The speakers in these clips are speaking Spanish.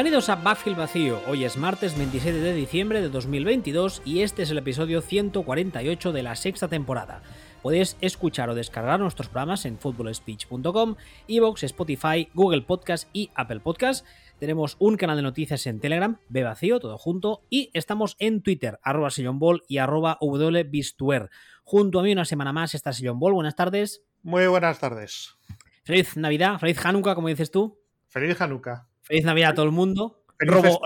Bienvenidos a Backfield Vacío. Hoy es martes 27 de diciembre de 2022 y este es el episodio 148 de la sexta temporada. Podéis escuchar o descargar nuestros programas en footballspeech.com, Evox, Spotify, Google Podcast y Apple Podcast. Tenemos un canal de noticias en Telegram, B Vacío, todo junto, y estamos en Twitter, arroba Ball y arroba wbistuer. Junto a mí una semana más está Sillon Ball. Buenas tardes. Muy buenas tardes. Feliz Navidad, feliz Hanukkah, como dices tú. Feliz Hanukkah. Feliz Navidad a todo el mundo. Robo,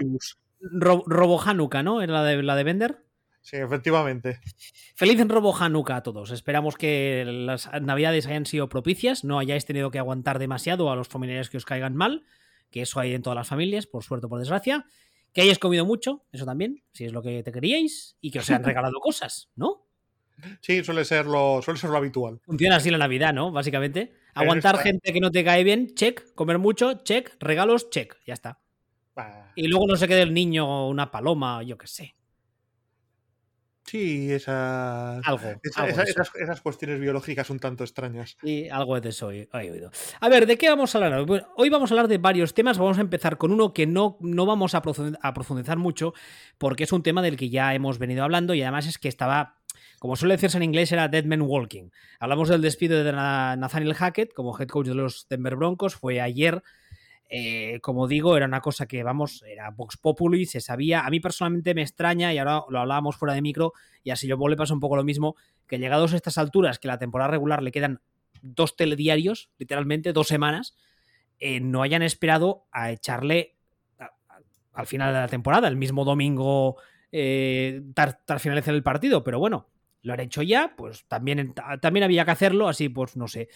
Robo, Hanukkah, ¿no? ¿Era la de, la de Bender? Sí, efectivamente. Feliz Robo Hanukkah a todos. Esperamos que las navidades hayan sido propicias, no hayáis tenido que aguantar demasiado a los familiares que os caigan mal, que eso hay en todas las familias, por suerte o por desgracia. Que hayáis comido mucho, eso también, si es lo que te queríais, y que os hayan regalado cosas, ¿no? Sí, suele ser lo, suele ser lo habitual. Funciona así la Navidad, ¿no? Básicamente. Aguantar gente que no te cae bien, check. Comer mucho, check. Regalos, check. Ya está. Y luego no se quede el niño una paloma, yo qué sé. Sí, esas, algo, esas, cuestiones biológicas un tanto extrañas. Y algo de eso he, oído. A ver, ¿de qué vamos a hablar? hoy vamos a hablar de varios temas. Vamos a empezar con uno que no, no vamos a profundizar mucho porque es un tema del que ya hemos venido hablando y además es que estaba como suele decirse en inglés, era Dead Man Walking. Hablamos del despido de Nathaniel Hackett como head coach de los Denver Broncos. Fue ayer. Eh, como digo, era una cosa que, vamos, era Vox Populi, se sabía. A mí personalmente me extraña, y ahora lo hablábamos fuera de micro, y así yo le pasa un poco lo mismo, que llegados a estas alturas, que la temporada regular le quedan dos telediarios, literalmente, dos semanas, eh, no hayan esperado a echarle al final de la temporada, el mismo domingo, eh, finalizar el partido. Pero bueno, lo han hecho ya, pues también, también había que hacerlo, así pues no sé.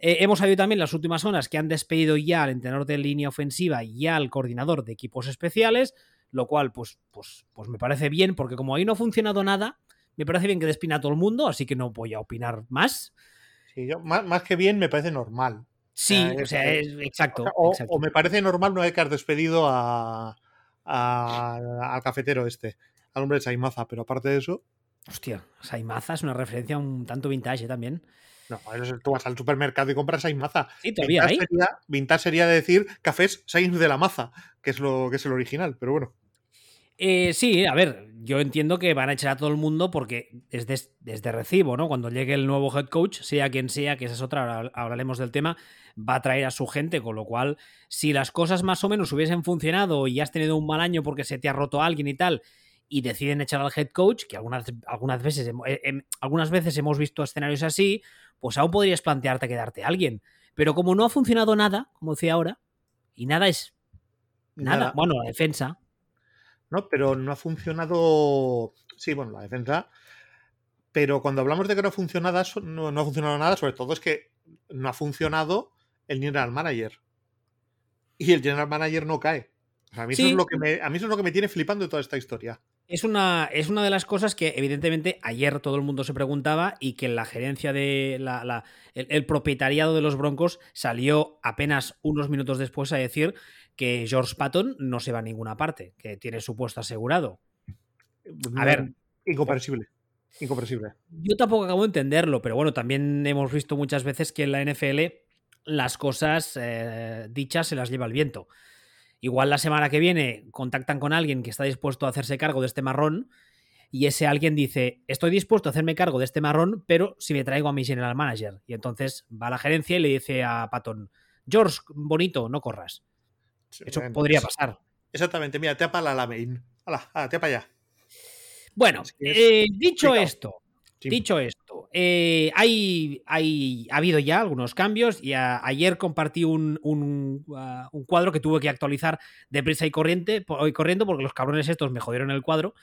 Eh, hemos sabido también las últimas horas que han despedido ya al entrenador de línea ofensiva y al coordinador de equipos especiales, lo cual pues, pues, pues me parece bien, porque como ahí no ha funcionado nada, me parece bien que despina a todo el mundo, así que no voy a opinar más. Sí, yo, más, que bien me parece normal. Sí, o sea, es, exacto, o, me parece normal no hay que haber despedido a, al cafetero este, al hombre de Chaimaza, pero aparte de eso. Hostia, Saimaza es una referencia un tanto vintage ¿eh? también. No, tú vas al supermercado y compras Saimaza. Sí, todavía vintage Sería, vintage sería decir cafés Sainz de la Maza, que es lo que es el original, pero bueno. Eh, sí, a ver, yo entiendo que van a echar a todo el mundo porque es desde recibo, ¿no? Cuando llegue el nuevo head coach, sea quien sea, que esa es otra, hablaremos del tema, va a traer a su gente, con lo cual, si las cosas más o menos hubiesen funcionado y has tenido un mal año porque se te ha roto alguien y tal, y deciden echar al head coach, que algunas, algunas, veces, eh, em, algunas veces hemos visto escenarios así, pues aún podrías plantearte quedarte a alguien. Pero como no ha funcionado nada, como decía ahora, y nada es nada, bueno, la defensa. No, pero no ha funcionado. Sí, bueno, la defensa. Pero cuando hablamos de que no ha funcionado, no, no ha funcionado nada, sobre todo es que no ha funcionado el general manager. Y el general manager no cae. A mí, eso es lo que me, a mí eso es lo que me tiene flipando de toda esta historia. Es una, es una de las cosas que evidentemente ayer todo el mundo se preguntaba y que la gerencia de la, el, propietariado de los Broncos salió apenas unos minutos después a decir que George Patton no se va a ninguna parte, que tiene su puesto asegurado. A ver. Incomprensible. Incomprensible. Yo tampoco acabo de entenderlo, pero bueno, también hemos visto muchas veces que en la NFL las cosas eh, dichas se las lleva el viento. Igual la semana que viene contactan con alguien que está dispuesto a hacerse cargo de este marrón y ese alguien dice, estoy dispuesto a hacerme cargo de este marrón, pero si me traigo a mi general manager. Y entonces va a la gerencia y le dice a Patton, George, bonito, no corras. Eso podría pasar. Exactamente, mira, te apala la main. Hala, te para allá. Bueno, eh, dicho esto, Dicho esto, eh, hay, ha habido ya algunos cambios y ayer compartí un, uh, un, cuadro que tuve que actualizar de prisa y, corriente, y corriendo porque los cabrones estos me jodieron el cuadro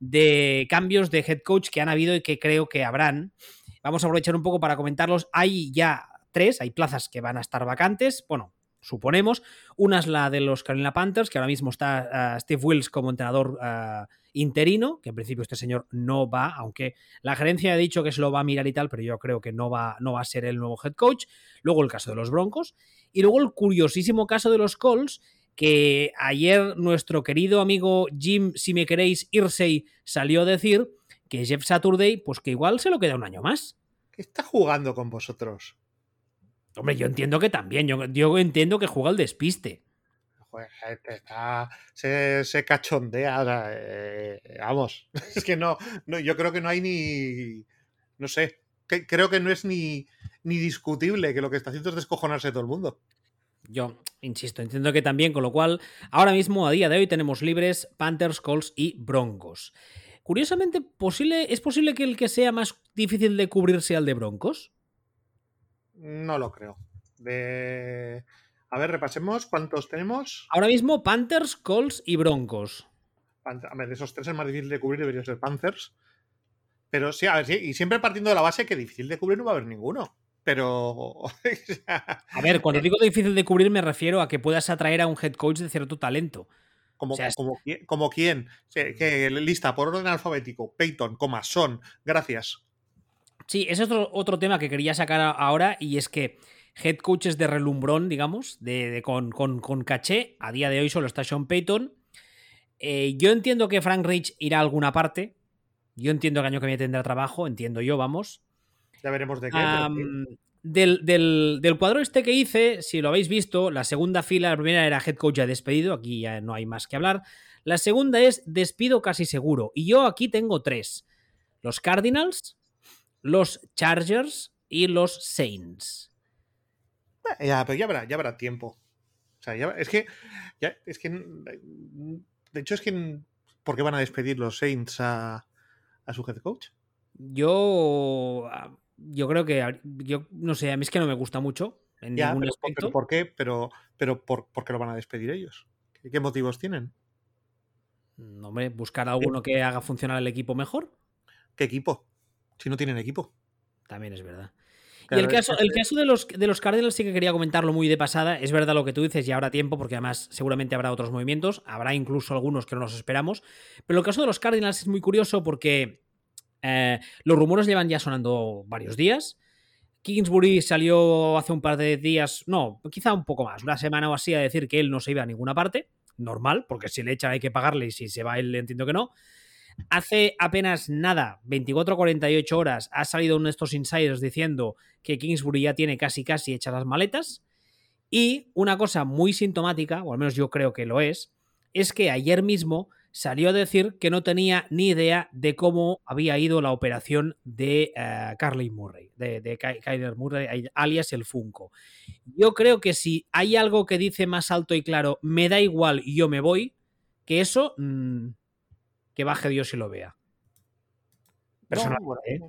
de cambios de head coach que han habido y que creo que habrán. Vamos a aprovechar un poco para comentarlos. Hay ya tres, hay plazas que van a estar vacantes. Bueno, suponemos. Una es la de los Carolina Panthers, que ahora mismo está uh, Steve Wills como entrenador uh, interino, que en principio este señor no va, aunque la gerencia ha dicho que se lo va a mirar y tal, pero yo creo que no va, no va a ser el nuevo head coach. Luego el caso de los Broncos. Y luego el curiosísimo caso de los Colts, que ayer nuestro querido amigo Jim, si me queréis, Irsey, salió a decir que Jeff Saturday, pues que igual se lo queda un año más. ¿Qué está jugando con vosotros? Hombre, yo entiendo que también, yo, yo entiendo que juega al despiste. Pues está, se, cachondea. Eh, vamos, es que no, no, yo creo que no hay ni, no sé, que, creo que no es ni, ni discutible que lo que está haciendo es descojonarse todo el mundo. Yo insisto, entiendo que también, con lo cual, ahora mismo, a día de hoy, tenemos libres Panthers, Colts y Broncos. Curiosamente, posible, ¿es posible que el que sea más difícil de cubrir sea el de Broncos? No lo creo. De... A ver, repasemos cuántos tenemos. Ahora mismo, Panthers, Colts y Broncos. A ver, de esos tres es más difícil de cubrir, debería ser Panthers. Pero sí, a ver, sí, y siempre partiendo de la base que difícil de cubrir no va a haber ninguno. Pero. a ver, cuando digo difícil de cubrir, me refiero a que puedas atraer a un head coach de cierto talento. Como, como, como quién. Que, lista por orden alfabético. Peyton, coma, son. Gracias. Sí, ese es otro, otro tema que quería sacar ahora y es que head coaches de relumbrón, digamos, de, con, con, caché, a día de hoy solo está Sean Payton. Eh, yo entiendo que Frank Rich irá a alguna parte. Yo entiendo que año que viene tendrá trabajo, entiendo yo, vamos. Ya veremos de qué. del, del, cuadro este que hice, si lo habéis visto, la segunda fila, la primera era head coach ya despedido, aquí ya no hay más que hablar. La segunda es despido casi seguro. Y yo aquí tengo tres. Los Cardinals, los Chargers y los Saints. Ya, pero ya habrá, ya habrá tiempo. O sea, ya, es que, ya, es que, de hecho es que, ¿por qué van a despedir los Saints a, a su head coach? Yo, ah, yo creo que, yo no sé, a mí es que no me gusta mucho en ningún aspecto. ¿Por qué? Pero, pero por, qué lo van a despedir ellos? ¿Qué, motivos tienen? No, hombre, buscar a alguno que haga funcionar el equipo mejor. ¿Qué equipo? Si no tienen equipo. También es verdad. Y el caso, el caso de, los, de los Cardinals sí que quería comentarlo muy de pasada. Es verdad lo que tú dices y habrá tiempo, porque además seguramente habrá otros movimientos. Habrá incluso algunos que no nos esperamos. Pero el caso de los Cardinals es muy curioso porque eh, los rumores llevan ya sonando varios días. Kingsbury salió hace un par de días, no, quizá un poco más, una semana o así, a decir que él no se iba a ninguna parte. Normal, porque si le echan hay que pagarle y si se va él entiendo que no. Hace apenas nada, 24 48 horas, ha salido uno de estos insiders diciendo que Kingsbury ya tiene casi casi hechas las maletas. Y una cosa muy sintomática, o al menos yo creo que lo es, es que ayer mismo salió a decir que no tenía ni idea de cómo había ido la operación de uh, Carly Murray, de, Kyler Murray, alias el Funko. Yo creo que si hay algo que dice más alto y claro, me da igual yo me voy, que eso, mmm, que baje Dios y lo vea. Personalmente. ¿eh?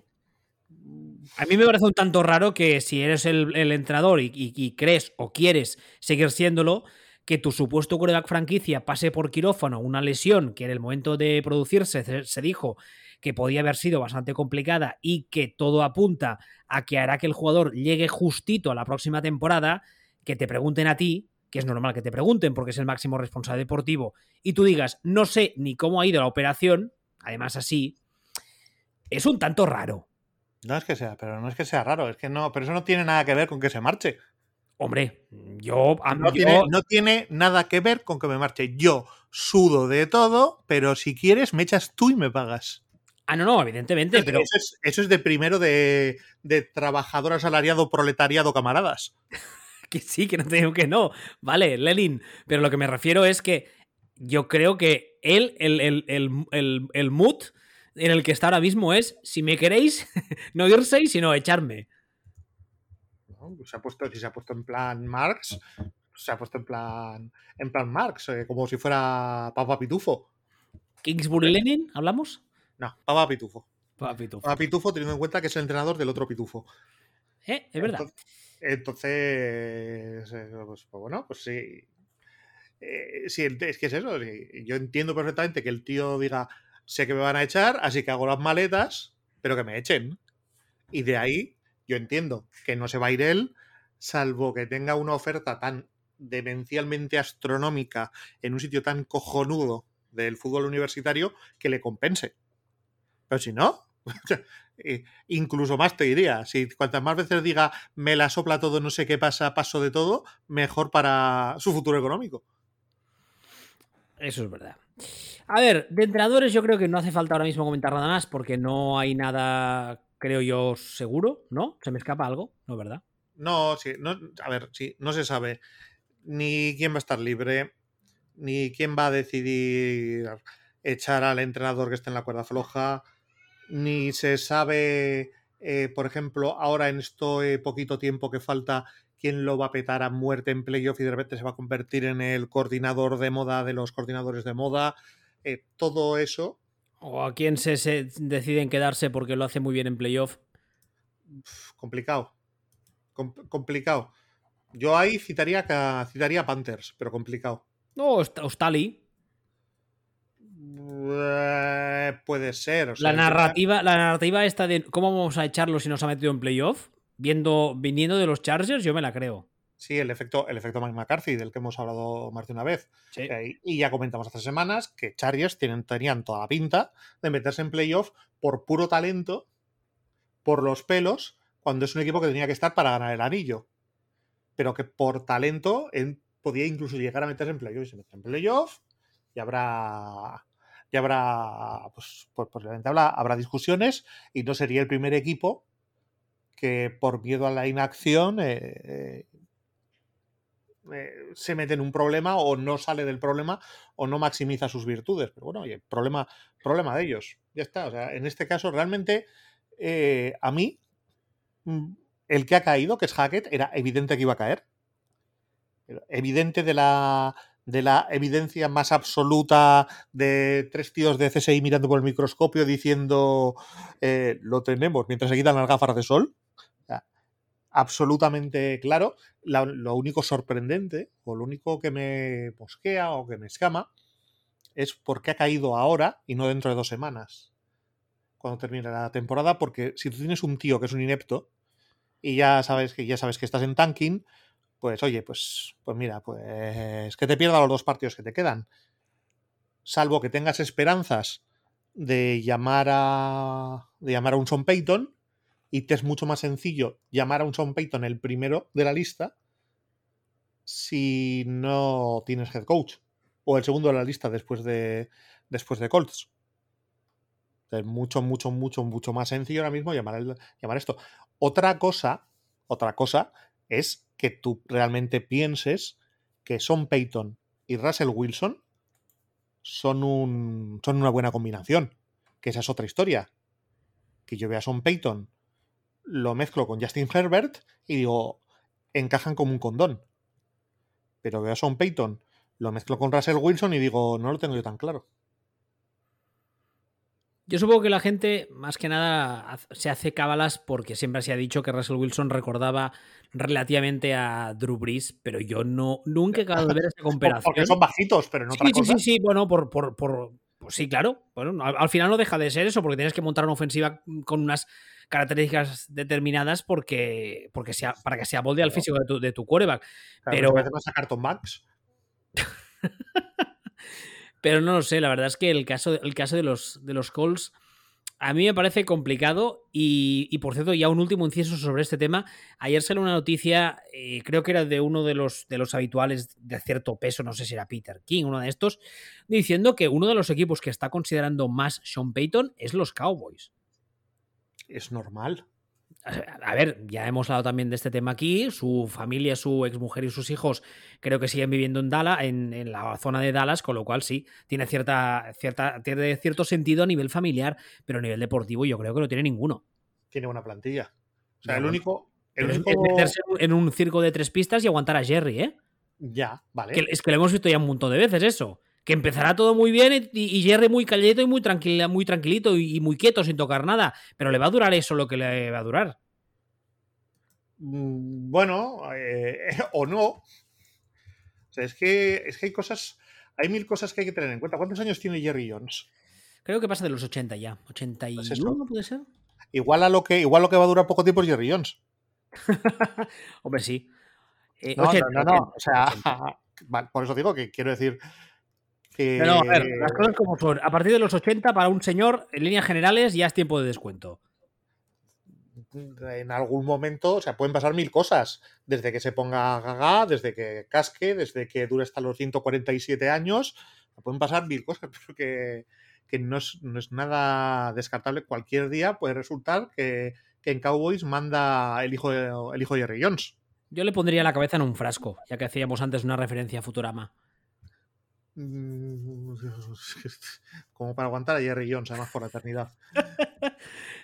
A mí me parece un tanto raro que si eres el, entrenador y, crees o quieres seguir siéndolo, que tu supuesto quarterback franquicia pase por quirófano una lesión que en el momento de producirse se dijo que podía haber sido bastante complicada y que todo apunta a que hará que el jugador llegue justito a la próxima temporada, que te pregunten a ti, que es normal que te pregunten porque es el máximo responsable deportivo, y tú digas, no sé ni cómo ha ido la operación, además así, es un tanto raro. No es que sea, pero no es que sea raro, es que no, pero eso no tiene nada que ver con que se marche. Hombre, yo, no, Tiene, nada que ver con que me marche. Yo sudo de todo, pero si quieres, me echas tú y me pagas. Ah, no, no, evidentemente, pero. Eso es, de primero de, de, trabajador asalariado, proletariado, camaradas. que sí, que no te digo que no. Vale, Lenin. Pero lo que me refiero es que yo creo que él, el, el, el, el mood en el que está ahora mismo es: si me queréis, no irse, sino echarme. Se ha puesto, si se ha puesto en plan Marx, se ha puesto en plan en plan Marx, eh, como si fuera Papa Pitufo. ¿Kingsbury Lenin? ¿Hablamos? No, Papa Pitufo. Papa Pitufo. Papa Pitufo, teniendo en cuenta que es el entrenador del otro Pitufo. Eh, es verdad. Entonces, eh, pues, pues, bueno, pues sí. sí, es que es eso. Yo entiendo perfectamente que el tío diga, sé que me van a echar, así que hago las maletas, pero que me echen. Y de ahí yo entiendo que no se va a ir él, salvo que tenga una oferta tan demencialmente astronómica en un sitio tan cojonudo del fútbol universitario que le compense. Pero si no, eh, incluso más te diría, si cuantas más veces diga me la sopla todo, no sé qué pasa, paso de todo, mejor para su futuro económico. Eso es verdad. A ver, de entrenadores yo creo que no hace falta ahora mismo comentar nada más porque no hay nada creo yo, seguro, ¿no? ¿Se me escapa algo? ¿No, verdad? No, sí, no, a ver, sí, no se sabe ni quién va a estar libre, ni quién va a decidir echar al entrenador que esté en la cuerda floja, ni se sabe, eh, por ejemplo, ahora en este poquito tiempo que falta, quién lo va a petar a muerte en playoff y de repente se va a convertir en el coordinador de moda de los coordinadores de moda. Eh, todo eso. O a quién se, se, deciden quedarse porque lo hace muy bien en playoff. Complicado. complicado. Yo ahí citaría, citaría Panthers, pero complicado. No, Ostali. Eh, puede ser. la, narrativa, la narrativa esta de cómo vamos a echarlo si nos ha metido en playoff, viendo, viniendo de los Chargers, yo me la creo. Sí, el efecto, el efecto Mike McCarthy, del que hemos hablado más de una vez. Eh, y ya comentamos hace semanas que Chargers tienen, tenían toda la pinta de meterse en playoff por puro talento, por los pelos, cuando es un equipo que tenía que estar para ganar el anillo. Pero que por talento podía incluso llegar a meterse en playoff. Y se mete en playoff y habrá y habrá, pues, pues posiblemente habrá, habrá, discusiones y no sería el primer equipo que por miedo a la inacción eh, eh, se mete en un problema o no sale del problema o no maximiza sus virtudes. Pero bueno, oye, problema, problema de ellos. Ya está. O sea, en este caso, realmente, eh, a mí, mm, el que ha caído, que es Hackett, era evidente que iba a caer. Evidente de la, de la evidencia más absoluta de tres tíos de CSI mirando por el microscopio diciendo eh, lo tenemos mientras se quitan las gafas de sol. absolutamente claro. lo único sorprendente o lo único que me mosquea o que me escama es por qué ha caído ahora y no dentro de dos semanas cuando termine la temporada porque si tú tienes un tío que es un inepto y ya sabes que ya sabes que estás en tanking pues oye, pues, pues mira, pues que te pierda los dos partidos que te quedan. Salvo que tengas esperanzas de llamar a. de llamar a un Son Payton. Y te es mucho más sencillo llamar a un Son Payton el primero de la lista si no tienes head coach. O el segundo de la lista después de. después de Colts. Es mucho, mucho, mucho, mucho más sencillo ahora mismo llamar, llamar esto. Otra cosa, otra cosa es que tú realmente pienses que Son Payton y Russell Wilson son, un, son una buena combinación. Que esa es otra historia. Que yo vea a Son Payton, lo mezclo con Justin Herbert y digo, encajan como un condón. Pero veo a Son Payton, lo mezclo con Russell Wilson y digo, no lo tengo yo tan claro. Yo supongo que la gente, más que nada, se hace cábalas porque siempre se ha dicho que Russell Wilson recordaba relativamente a Drew Brees, pero yo no nunca he acabado de ver esa comparación. Porque son bajitos, pero no sí, sí, sí, sí, bueno, por, por, por pues sí, claro. Bueno, al, final no deja de ser eso, porque tienes que montar una ofensiva con unas características determinadas porque, porque sea, para que se amolde al físico de tu, de tu quarterback. pero... a Carton Max. Pero no lo sé, la verdad es que el caso, el caso de, los, de los Colts a mí me parece complicado y, por cierto, ya un último inciso sobre este tema. Ayer salió una noticia, eh, creo que era de uno de los, de los habituales de cierto peso, no sé si era Peter King, uno de estos, diciendo que uno de los equipos que está considerando más Sean Payton es los Cowboys. Es normal a ver, ya hemos hablado también de este tema aquí. Su familia, su exmujer y sus hijos creo que siguen viviendo en Dallas, en, la zona de Dallas, con lo cual sí, tiene cierta, cierta, tiene cierto sentido a nivel familiar, pero a nivel deportivo yo creo que no tiene ninguno. Tiene una plantilla. O sea, el único. El único... Es meterse en un circo de tres pistas y aguantar a Jerry, ¿eh? Ya, vale. es que lo hemos visto ya un montón de veces eso. Que empezará todo muy bien y, Jerry muy calladito y muy, tranquila, muy tranquilito y, muy quieto sin tocar nada. Pero le va a durar eso lo que le va a durar. Mm, bueno, eh, o no. O sea, es que, es que hay cosas, hay mil cosas que hay que tener en cuenta. ¿Cuántos años tiene Jerry Jones? Creo que pasa de los 80 ya. 81 pues puede ser. Igual a lo que, igual lo que va a durar poco tiempo es Jerry Jones. Hombre, sí. Eh, no, no, no, O sea, por eso digo que quiero decir No, a ver, las cosas como son. A partir de los 80, para un señor, en líneas generales, ya es tiempo de descuento en algún momento, o sea, pueden pasar mil cosas, desde que se ponga gaga, desde que casque, desde que dure hasta los 147 años, pueden pasar mil cosas, pero que, no, es, nada descartable. Cualquier día puede resultar que, en Cowboys manda el hijo, de, el hijo de Jerry Jones. Yo le pondría la cabeza en un frasco, ya que hacíamos antes una referencia a Futurama. Mm, como para aguantar a Jerry Jones, además por la eternidad.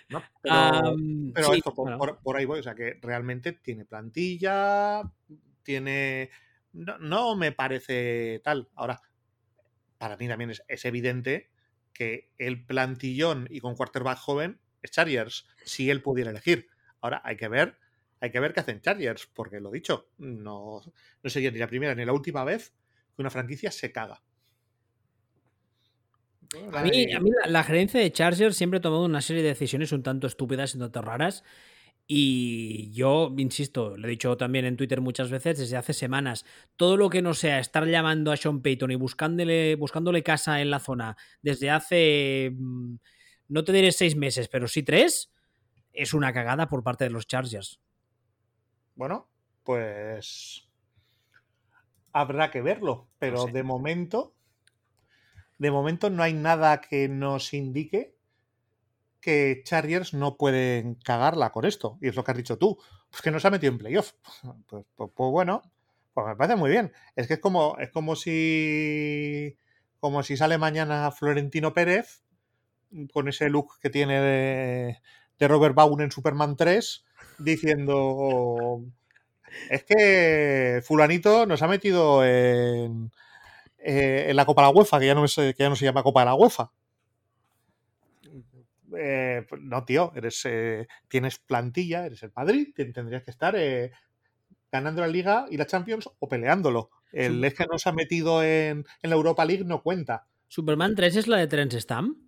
¿No? Pero, Am, pero sí, esto, por, bueno. por- por ahí voy, o sea que realmente tiene plantilla, tiene... No, no me parece tal. Ahora, para mí también es, es evidente que el plantillón y con quarterback joven es Chargers, si él pudiera elegir. Ahora hay que ver, hay que ver qué hacen Chargers, porque lo dicho, no, no sería ni la primera ni la última vez que una franquicia se caga. A mí, a mí la, la gerencia de Chargers siempre ha tomado una serie de decisiones un tanto estúpidas y un tanto raras. Y yo, insisto, lo he dicho también en Twitter muchas veces, desde hace semanas, todo lo que no sea estar llamando a Sean Payton y buscándole, buscándole casa en la zona desde hace, mm, no te diré seis meses, pero sí tres, es una cagada por parte de los Chargers. Bueno, pues habrá que verlo, pero sé. de momento, de momento no hay nada que nos indique que Chargers no pueden cagarla con esto. Y es lo que has dicho tú, pues que no se ha metido en playoff. Pues, pues- pues bueno, pues me parece muy bien. Es que es como, es como si como si sale mañana Florentino Pérez con ese look que tiene de, de Robert Vaughn en Superman 3 diciendo es que fulanito nos ha metido en, eh, en la Copa de la UEFA, que ya no, es, que ya no se llama Copa de la UEFA. Eh, pues no, tío, eres, eh, tienes plantilla, eres el Madrid, te- tendrías que estar eh, ganando la Liga y la Champions o peleándolo. El Sí. es que no se ha metido en, en la Europa League no cuenta. Superman 3 es la de Terence Stamp.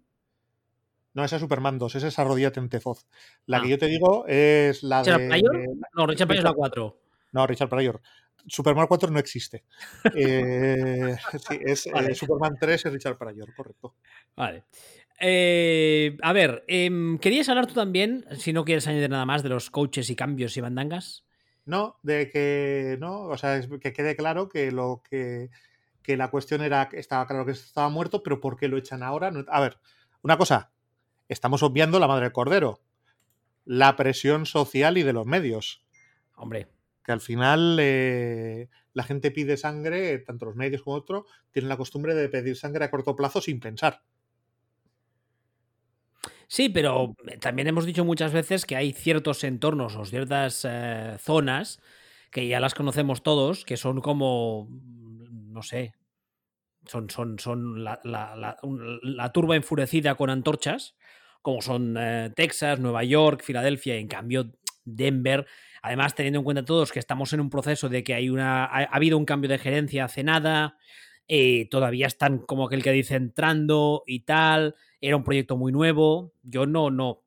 No, esa es Superman 2, esa es Arrodíllate en Tezoz. La Ah. que yo te digo es la ¿Richard de. No, Richard es la 4. No, Richard Pryor. Superman 4 no existe. Eh, sí, es, eh. Superman 3 es Richard Pryor, correcto. Vale. Eh, a ver, em, ¿querías hablar tú también, si no quieres añadir nada más, de los coaches y cambios y bandangas? No, de que no, o sea, es que quede claro que lo que, que la cuestión era que estaba claro que estaba muerto, pero ¿por qué lo echan ahora? No- a ver, una cosa, estamos obviando la madre del cordero, la presión social y de los medios, Hombre, que al final eh, la gente pide sangre, tanto los medios como otros, tienen la costumbre de pedir sangre a corto plazo sin pensar. sí, pero también hemos dicho muchas veces que hay ciertos entornos o ciertas eh, zonas que ya las conocemos todos, que son como, mm, no sé, son, son, son la, la- la- turba enfurecida con antorchas, como son eh, Texas, Nueva York, Filadelfia, y en cambio Denver, además teniendo en cuenta todos que estamos en un proceso de que hay una, ha, ha habido un cambio de gerencia hace nada, eh, todavía están como aquel que dice entrando y tal, era un proyecto muy nuevo, yo no, no,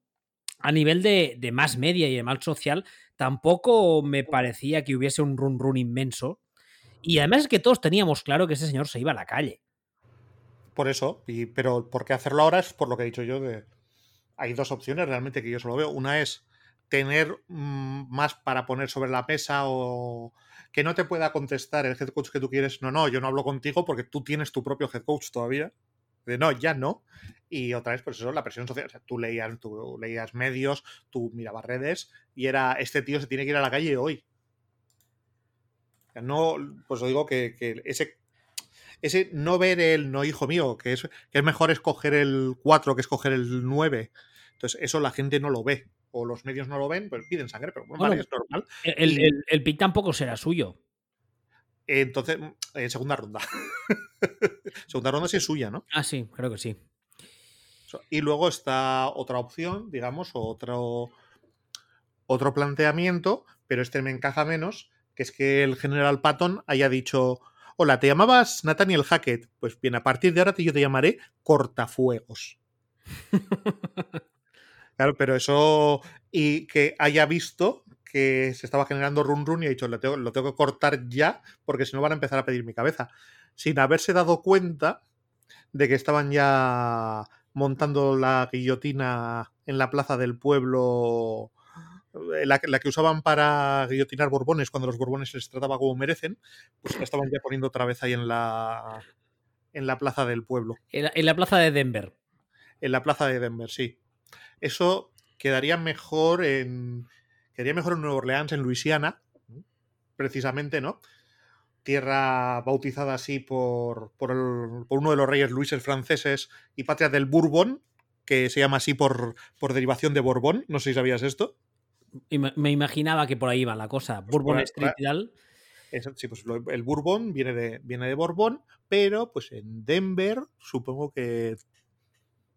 a nivel de, de más media y de mal social, tampoco me parecía que hubiese un run run inmenso. Y además es que todos teníamos claro que ese señor se iba a la calle. Por eso, y, pero ¿por qué hacerlo ahora? Es por lo que he dicho yo de... Hay dos opciones realmente que yo solo veo. Una es tener mm, más para poner sobre la mesa o que no te pueda contestar el head coach que tú quieres. No, no, yo no hablo contigo porque tú tienes tu propio head coach todavía. De no, ya no. Y otra vez, pues eso, la presión social. O sea, tú leías, tú leías medios, tú mirabas redes y era, este tío se tiene que ir a la calle hoy. No, pues os digo que, que ese ese no ver el no hijo mío, que es, que es mejor escoger el 4 que escoger el 9. Entonces, eso la gente no lo ve. O los medios no lo ven, pues piden sangre, pero bueno, Bueno, vale, es normal. El, el- el pick tampoco será suyo. Entonces, en segunda ronda. segunda ronda sí es suya, ¿no? Ah, sí, creo que sí. Y luego está otra opción, digamos, otro, otro planteamiento, pero este me encaja menos, que es que el general Patton haya dicho, hola, ¿te llamabas Nathaniel Hackett? Pues bien, a partir de ahora yo te llamaré Cortafuegos. Claro, pero eso, y que haya visto que se estaba generando run run y ha dicho, lo tengo, lo tengo que cortar ya, porque si no van a empezar a pedir mi cabeza. Sin haberse dado cuenta de que estaban ya montando la guillotina en la plaza del pueblo, eh, la, que- la que usaban para guillotinar borbones cuando los borbones se les trataba como merecen, pues la estaban ya poniendo otra vez ahí en la, en la plaza del pueblo. En la, en la plaza de Denver. En la plaza de Denver, sí. Eso quedaría mejor en. Quedaría mejor en Nueva Orleans, en Luisiana, precisamente, ¿no? tierra bautizada así por, por, uno de los reyes luises franceses y patria del Bourbon, que se llama así por, por derivación de Borbón. No sé si sabías esto. Me imaginaba que por ahí iba la cosa. Pues Bourbon Street y tal. sí, pues el Bourbon viene de, viene de Borbón, pero pues en Denver supongo que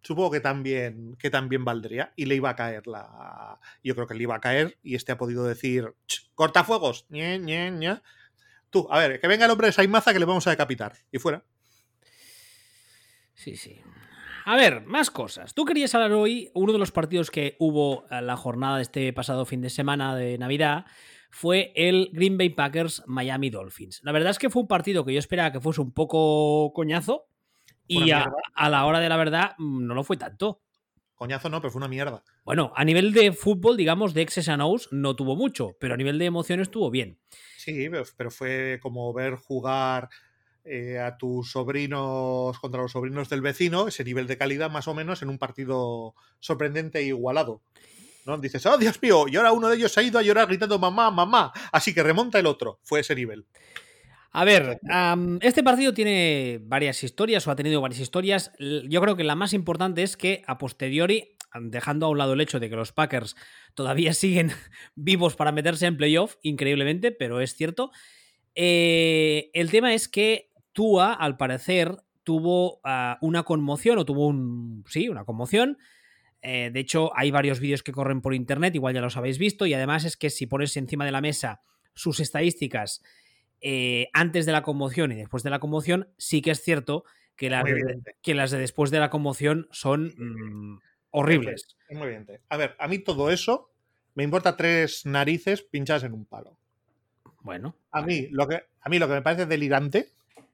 supongo que también, que también valdría y le iba a caer la. Yo creo que le iba a caer y este ha podido decir: cortafuegos, ñe, ñe, ñe. Tú, a ver, que venga el hombre de Saimaza que le vamos a decapitar. Y fuera. Sí, sí. A ver, más cosas. Tú querías hablar hoy, uno de los partidos que hubo la jornada de este pasado fin de semana de Navidad fue el Green Bay Packers Miami Dolphins. La verdad es que fue un partido que yo esperaba que fuese un poco coñazo y a, la hora de la verdad mm, no lo fue tanto. Coñazo no, pero fue una mierda. Bueno, a nivel de fútbol, digamos, de X's and O's no tuvo mucho, pero a nivel de emociones estuvo bien. Sí, pero fue como ver jugar eh, a tus sobrinos contra los sobrinos del vecino, ese nivel de calidad más o menos en un partido sorprendente e igualado. ¿no? Dices, oh Dios mío, y ahora uno de ellos ha ido a llorar gritando mamá, mamá, así que remonta el otro. Fue ese nivel. A ver, este partido tiene varias historias o ha tenido varias historias. Yo creo que la más importante es que a posteriori, dejando a un lado el hecho de que los Packers todavía siguen vivos para meterse en playoff, increíblemente, pero es cierto. Eh, el tema es que Tua, al parecer, tuvo ah, una conmoción o tuvo un. Sí, una conmoción. Eh, de hecho, hay varios vídeos que corren por internet, igual ya los habéis visto, y además es que si pones encima de la mesa sus estadísticas eh, antes de la conmoción y después de la conmoción, sí que es cierto que, las de, que las de después de la conmoción son mm, horribles. muy bien. A ver, a mí todo eso me importa tres narices pinchadas en un palo. Bueno. A mí lo que, a mí lo que me parece delirante,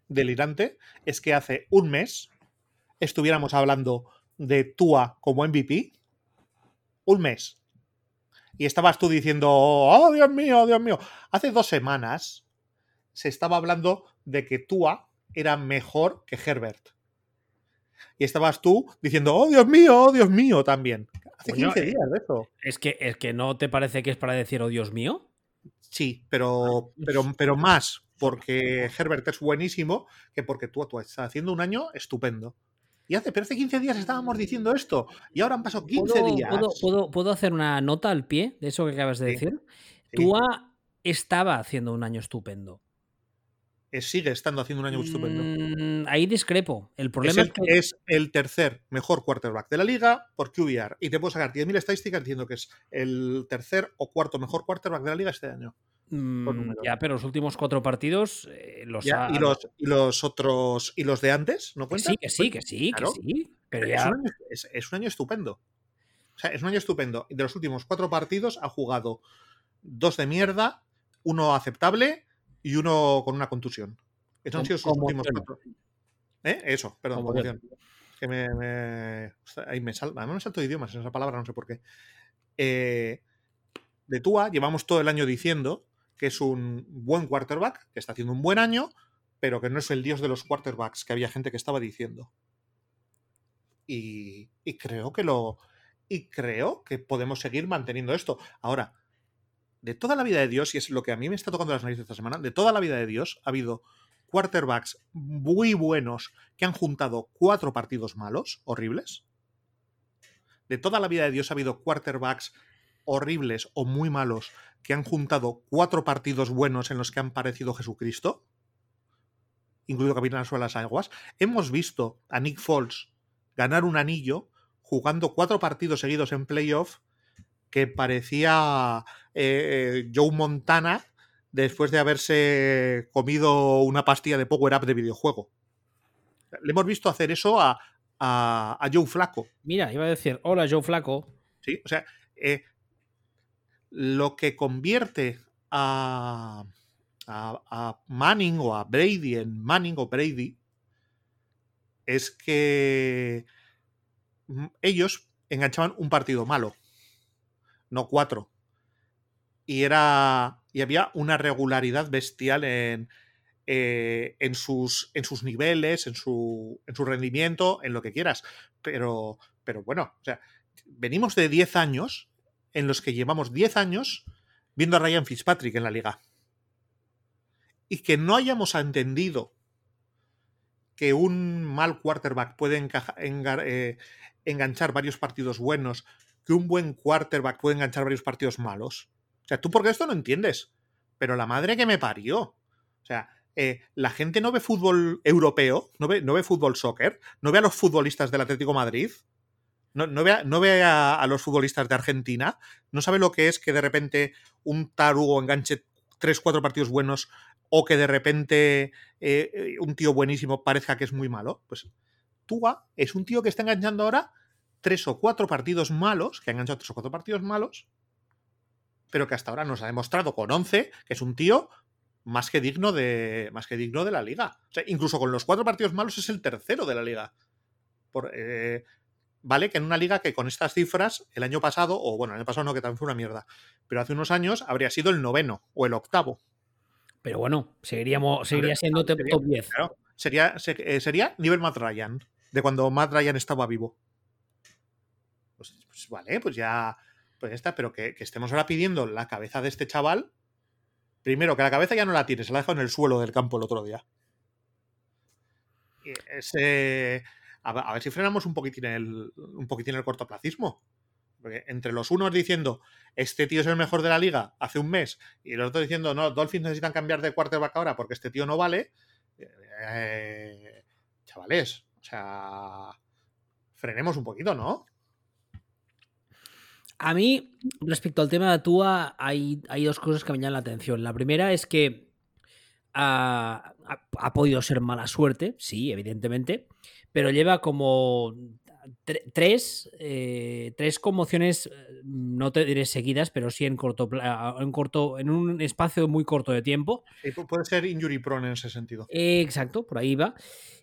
delirante es que hace un mes estuviéramos hablando de Tua como MVP. Un mes. Y estabas tú diciendo, oh Dios mío, Dios mío. Hace dos semanas se estaba hablando de que Tua era mejor que Herbert. Y estabas tú diciendo, oh Dios mío, oh Dios mío, también. Hace 15 eh, días de eso. Es que, es que no te parece que es para decir, oh Dios mío. Sí, pero, pero, pero más porque Herbert es buenísimo que porque Tua, Tua está haciendo un año estupendo. Y hace, pero hace 15 días estábamos diciendo esto y ahora han pasado 15 días. ¿puedo, hacer una nota al pie de eso que acabas de decir? Tua estaba haciendo un año estupendo sigue estando haciendo un año estupendo. Mm, ahí discrepo. El problema es, es, el tercer mejor quarterback de la liga por QBR. Y te puedo sacar 10.000 estadísticas diciendo que es el tercer o cuarto mejor quarterback de la liga este año. Mm, ya, pero los últimos cuatro partidos eh, los ¿Y, los, y los otros y los de antes no cuentan. sí, que sí, que sí, que sí. Pero, Es, un año, es, un año, estupendo. O sea, es un año estupendo. De los últimos cuatro partidos ha jugado dos de mierda, uno aceptable y uno con una contusión. Esos han sido sus últimos cuatro. ¿Eh? Eso, perdón, conmoción. Que me, me, ahí me, salta, me salto de idiomas en esa palabra, no sé por qué. Eh, de Tua llevamos todo el año diciendo que es un buen quarterback, que está haciendo un buen año, pero que no es el dios de los quarterbacks, que había gente que estaba diciendo. Y, y creo que lo. Y creo que podemos seguir manteniendo esto. Ahora, de toda la vida de Dios, y es lo que a mí me está tocando las narices esta semana, de toda la vida de Dios ha habido quarterbacks muy buenos que han juntado cuatro partidos malos, horribles. De toda la vida de Dios ha habido quarterbacks horribles o muy malos que han juntado cuatro partidos buenos en los que han parecido Jesucristo, incluido Capitán sobre las aguas. Hemos visto a Nick Foles ganar un anillo jugando cuatro partidos seguidos en playoff que parecía eh, Joe Montana después de haberse comido una pastilla de Power Up de videojuego. Le hemos visto hacer eso a, Joe Flaco. Mira, iba a decir, hola Joe Flaco. Sí, o sea, eh, lo que convierte a, a, Manning o a Brady en Manning o Brady es que mm, ellos enganchaban un partido malo no cuatro. Y era. Y había una regularidad bestial en, eh, en, sus, en sus niveles, en su, en su rendimiento, en lo que quieras. Pero, pero bueno, o sea, venimos de 10 años en los que llevamos 10 años viendo a Ryan Fitzpatrick en la liga. y que no hayamos entendido que un mal quarterback puede eh, enganchar varios partidos buenos, que un buen quarterback puede enganchar varios partidos malos. O sea, tú porque esto no entiendes, pero la madre que me parió. O sea, eh, la gente no ve fútbol europeo, no ve, no ve fútbol soccer, no ve a los futbolistas del Atlético Madrid, no, ve, no ve a, los futbolistas de Argentina, no sabe lo que es que de repente un tarugo enganche tres, cuatro partidos buenos o que de repente eh, eh, un tío buenísimo parezca que es muy malo. Pues Tua es un tío que está enganchando ahora tres o cuatro partidos malos, que ha enganchado tres o cuatro partidos malos, pero que hasta ahora nos ha demostrado con 11 que es un tío más que digno de, más que digno de la liga. O sea, incluso con los cuatro partidos malos es el tercero de la liga. Por, eh, vale que en una liga que con estas cifras, el año pasado, o bueno, el año pasado no, que también fue una mierda, pero hace unos años habría sido el noveno o el octavo. Pero bueno, seguiríamos, seguiría siendo top, 10. sería, eh, sería nivel Matt Ryan, de cuando Matt Ryan estaba vivo. Pues, vale, pues ya, pues está, pero que, estemos ahora pidiendo la cabeza de este chaval. Primero, que la cabeza ya no la tiene, se la ha dejado en el suelo del campo el otro día. Ese, a, ver si frenamos un poquitín el, un poquitín el cortoplacismo. Porque entre los unos diciendo, este tío es el mejor de la liga hace un mes, y los otros diciendo, no, Dolphins necesitan cambiar de quarterback ahora porque este tío no vale. Eh, chavales, o sea, frenemos un poquito, ¿no? A mí, respecto al tema de Tua, hay, hay dos cosas que me llaman la atención. La primera es que ha, podido ser mala suerte, sí, evidentemente, pero lleva como tres, eh, tres conmociones, eh, no te diré seguidas, pero sí en corto, en corto, en un espacio muy corto de tiempo. puede ser injury prone en ese sentido. exacto, por ahí va.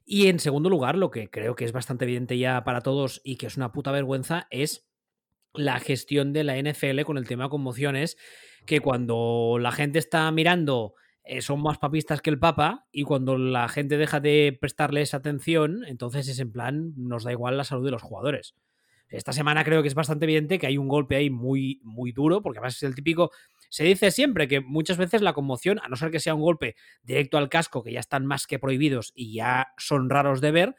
Y en segundo lugar, lo que creo que es bastante evidente ya para todos y que es una puta vergüenza, es la gestión de la NFL con el tema conmociones, que cuando la gente está mirando eh, son más papistas que el Papa y cuando la gente deja de prestarles atención, entonces es en plan, nos da igual la salud de los jugadores. Esta semana creo que es bastante evidente que hay un golpe ahí muy, muy duro, porque además es el típico. Se dice siempre que muchas veces la conmoción, a no ser que sea un golpe directo al casco, que ya están más que prohibidos y ya son raros de ver,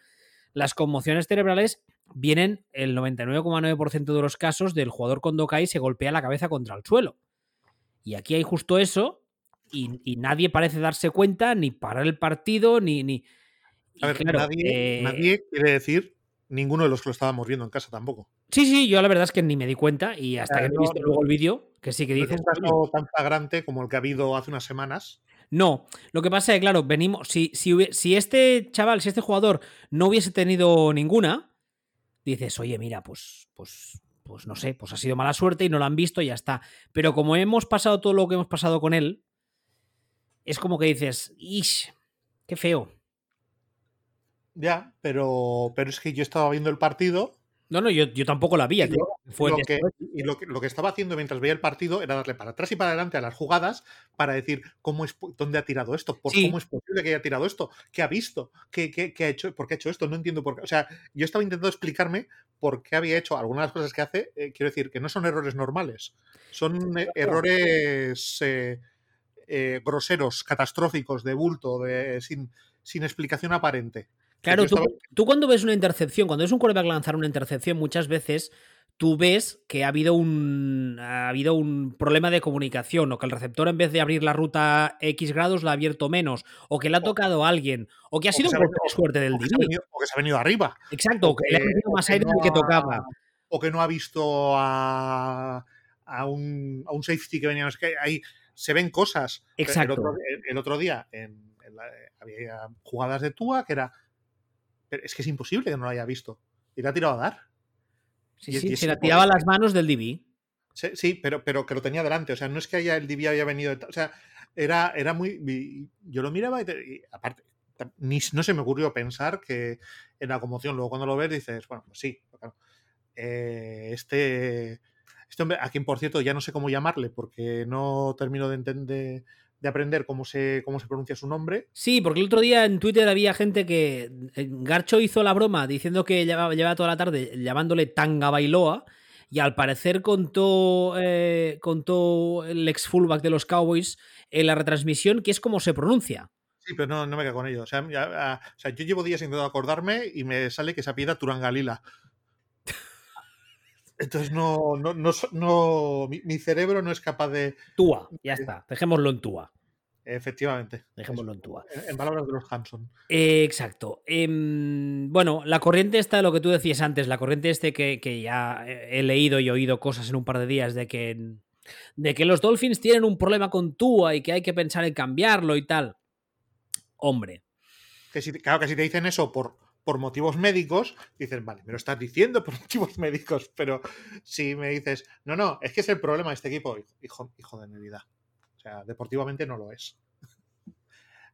las conmociones cerebrales vienen el 99,9% de los casos del jugador cuando cae y se golpea la cabeza contra el suelo. Y aquí hay justo eso, y, nadie parece darse cuenta, ni parar el partido, ni. ni a ver, nadie, eh, nadie, quiere decir ninguno de los que lo estábamos viendo en casa tampoco. Sí, sí, yo la verdad es que ni me di cuenta y hasta que he visto luego el vídeo, que sí que dices. No es un caso tan flagrante como el que ha habido hace unas semanas. No, lo que pasa es que, claro, venimos. Si, si, si este chaval, si este jugador no hubiese tenido ninguna, dices, oye, mira, pues, pues, pues no sé, pues ha sido mala suerte y no lo han visto y ya está. Pero como hemos pasado todo lo que hemos pasado con él, es como que dices, ¡ish! ¡Qué feo! Ya, pero, pero es que yo estaba viendo el partido. No, no, yo, tampoco la vi. Y, lo, que, y lo, que, estaba haciendo mientras veía el partido era darle para atrás y para adelante a las jugadas para decir cómo es, dónde ha tirado esto, por cómo es posible que haya tirado esto, qué ha visto, qué, qué, ha hecho, por qué ha hecho esto, no entiendo por qué. O sea, yo estaba intentando explicarme por qué había hecho algunas de las cosas que hace. Eh, quiero decir, que no son errores normales, son eh, errores. Eh, eh, groseros, catastróficos, de bulto, de, sin, sin explicación aparente. Claro, tú, cuando ves una intercepción, cuando es un quarterback lanzar una intercepción, muchas veces tú ves que ha habido un ha habido un problema de comunicación o que el receptor en vez de abrir la ruta X grados la ha abierto menos o que le ha tocado a alguien o que ha sido un golpe de suerte del día. O que se ha venido arriba. Exacto, o que, le ha metido más aire del que tocaba. O que no ha visto a, a, un, a un safety que venía. que hay, se ven cosas. Exacto. El otro, día en, había jugadas de Tua que era. Es que es imposible que no lo haya visto. Y le ha tirado a dar. Sí, sí, se la tiraba a las manos del DB. Sí, pero, pero que lo tenía delante. O sea, no es que haya, el DB haya venido. o sea, era, era muy. Yo lo miraba y, aparte, ni, no se me ocurrió pensar que en la conmoción, luego cuando lo ves dices, bueno, pues sí, eh, este este hombre, a quien por cierto ya no sé cómo llamarle porque no termino de entender de aprender cómo se, cómo se pronuncia su nombre. Sí, porque el otro día en Twitter había gente que. Eh, Garcho hizo la broma diciendo que llevaba, toda la tarde llamándole Tanga Bailoa. y al parecer contó, eh, contó el ex fullback de los Cowboys en la retransmisión que es como se pronuncia. Sí, pero no, no me quedo con ello. O sea, yo llevo días intentando acordarme y me sale que se apida Turangalila. Entonces no, no, no, mi, cerebro no es capaz de. Tua, ya está, dejémoslo en Tua. Efectivamente. Dejémoslo en Tua. En, palabras de los Hanson. exacto. Em, bueno, la corriente esta, lo que tú decías antes, la corriente este que, que, ya he leído y oído cosas en un par de días de que, de que los Dolphins tienen un problema con Tua y que hay que pensar en cambiarlo y tal. Hombre. Que si, claro que si te dicen eso por, por motivos médicos, dicen, vale, me lo estás diciendo por motivos médicos, pero si me dices, no, no, es que es el problema de este equipo, hijo, hijo de mi vida. O sea, deportivamente no lo es.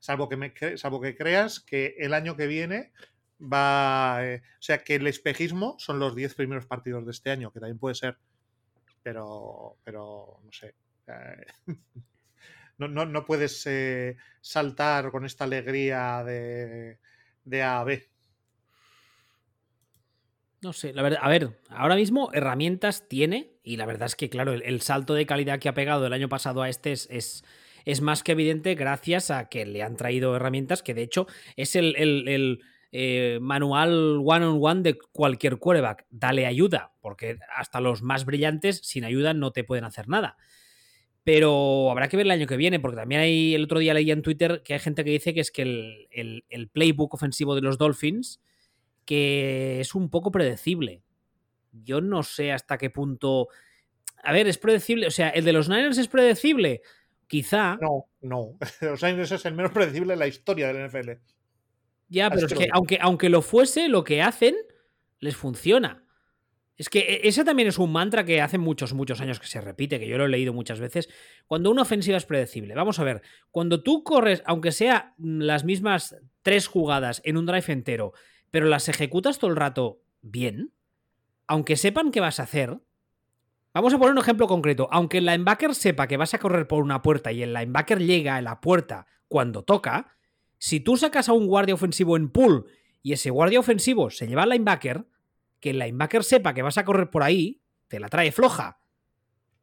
salvo, que salvo que creas que el año que viene va. Eh, o sea, que el espejismo son los 10 primeros partidos de este año, que también puede ser. Pero, pero no sé. Eh, no, no, no, puedes eh, saltar con esta alegría de, de A a B. No sé, la verdad, a ver, ahora mismo herramientas tiene y la verdad es que, claro, el, salto de calidad que ha pegado el año pasado a este es, es, más que evidente gracias a que le han traído herramientas que de hecho es el, eh, manual one-on-one de cualquier quarterback. Dale ayuda, porque hasta los más brillantes sin ayuda no te pueden hacer nada. Pero habrá que ver el año que viene, porque también hay, el otro día leí en Twitter que hay gente que dice que es que el playbook ofensivo de los Dolphins que es un poco predecible. Yo no sé hasta qué punto. A ver, es predecible. O sea, ¿el de los Niners es predecible? Quizá. No, no. Los Niners es el menos predecible en la historia del NFL. Ya, pero es que aunque, aunque lo fuese, lo que hacen les funciona. Es que e, ese también es un mantra que hace muchos, muchos años que se repite, que yo lo he leído muchas veces. Cuando una ofensiva es predecible, vamos a ver, cuando tú corres, aunque sea las mismas tres jugadas en un drive entero, pero las ejecutas todo el rato bien, aunque sepan qué vas a hacer. Vamos a poner un ejemplo concreto. Aunque el linebacker sepa que vas a correr por una puerta y el linebacker llega a la puerta cuando toca, si tú sacas a un guardia ofensivo en pool y ese guardia ofensivo se lleva al linebacker, que el linebacker sepa que vas a correr por ahí, te la trae floja.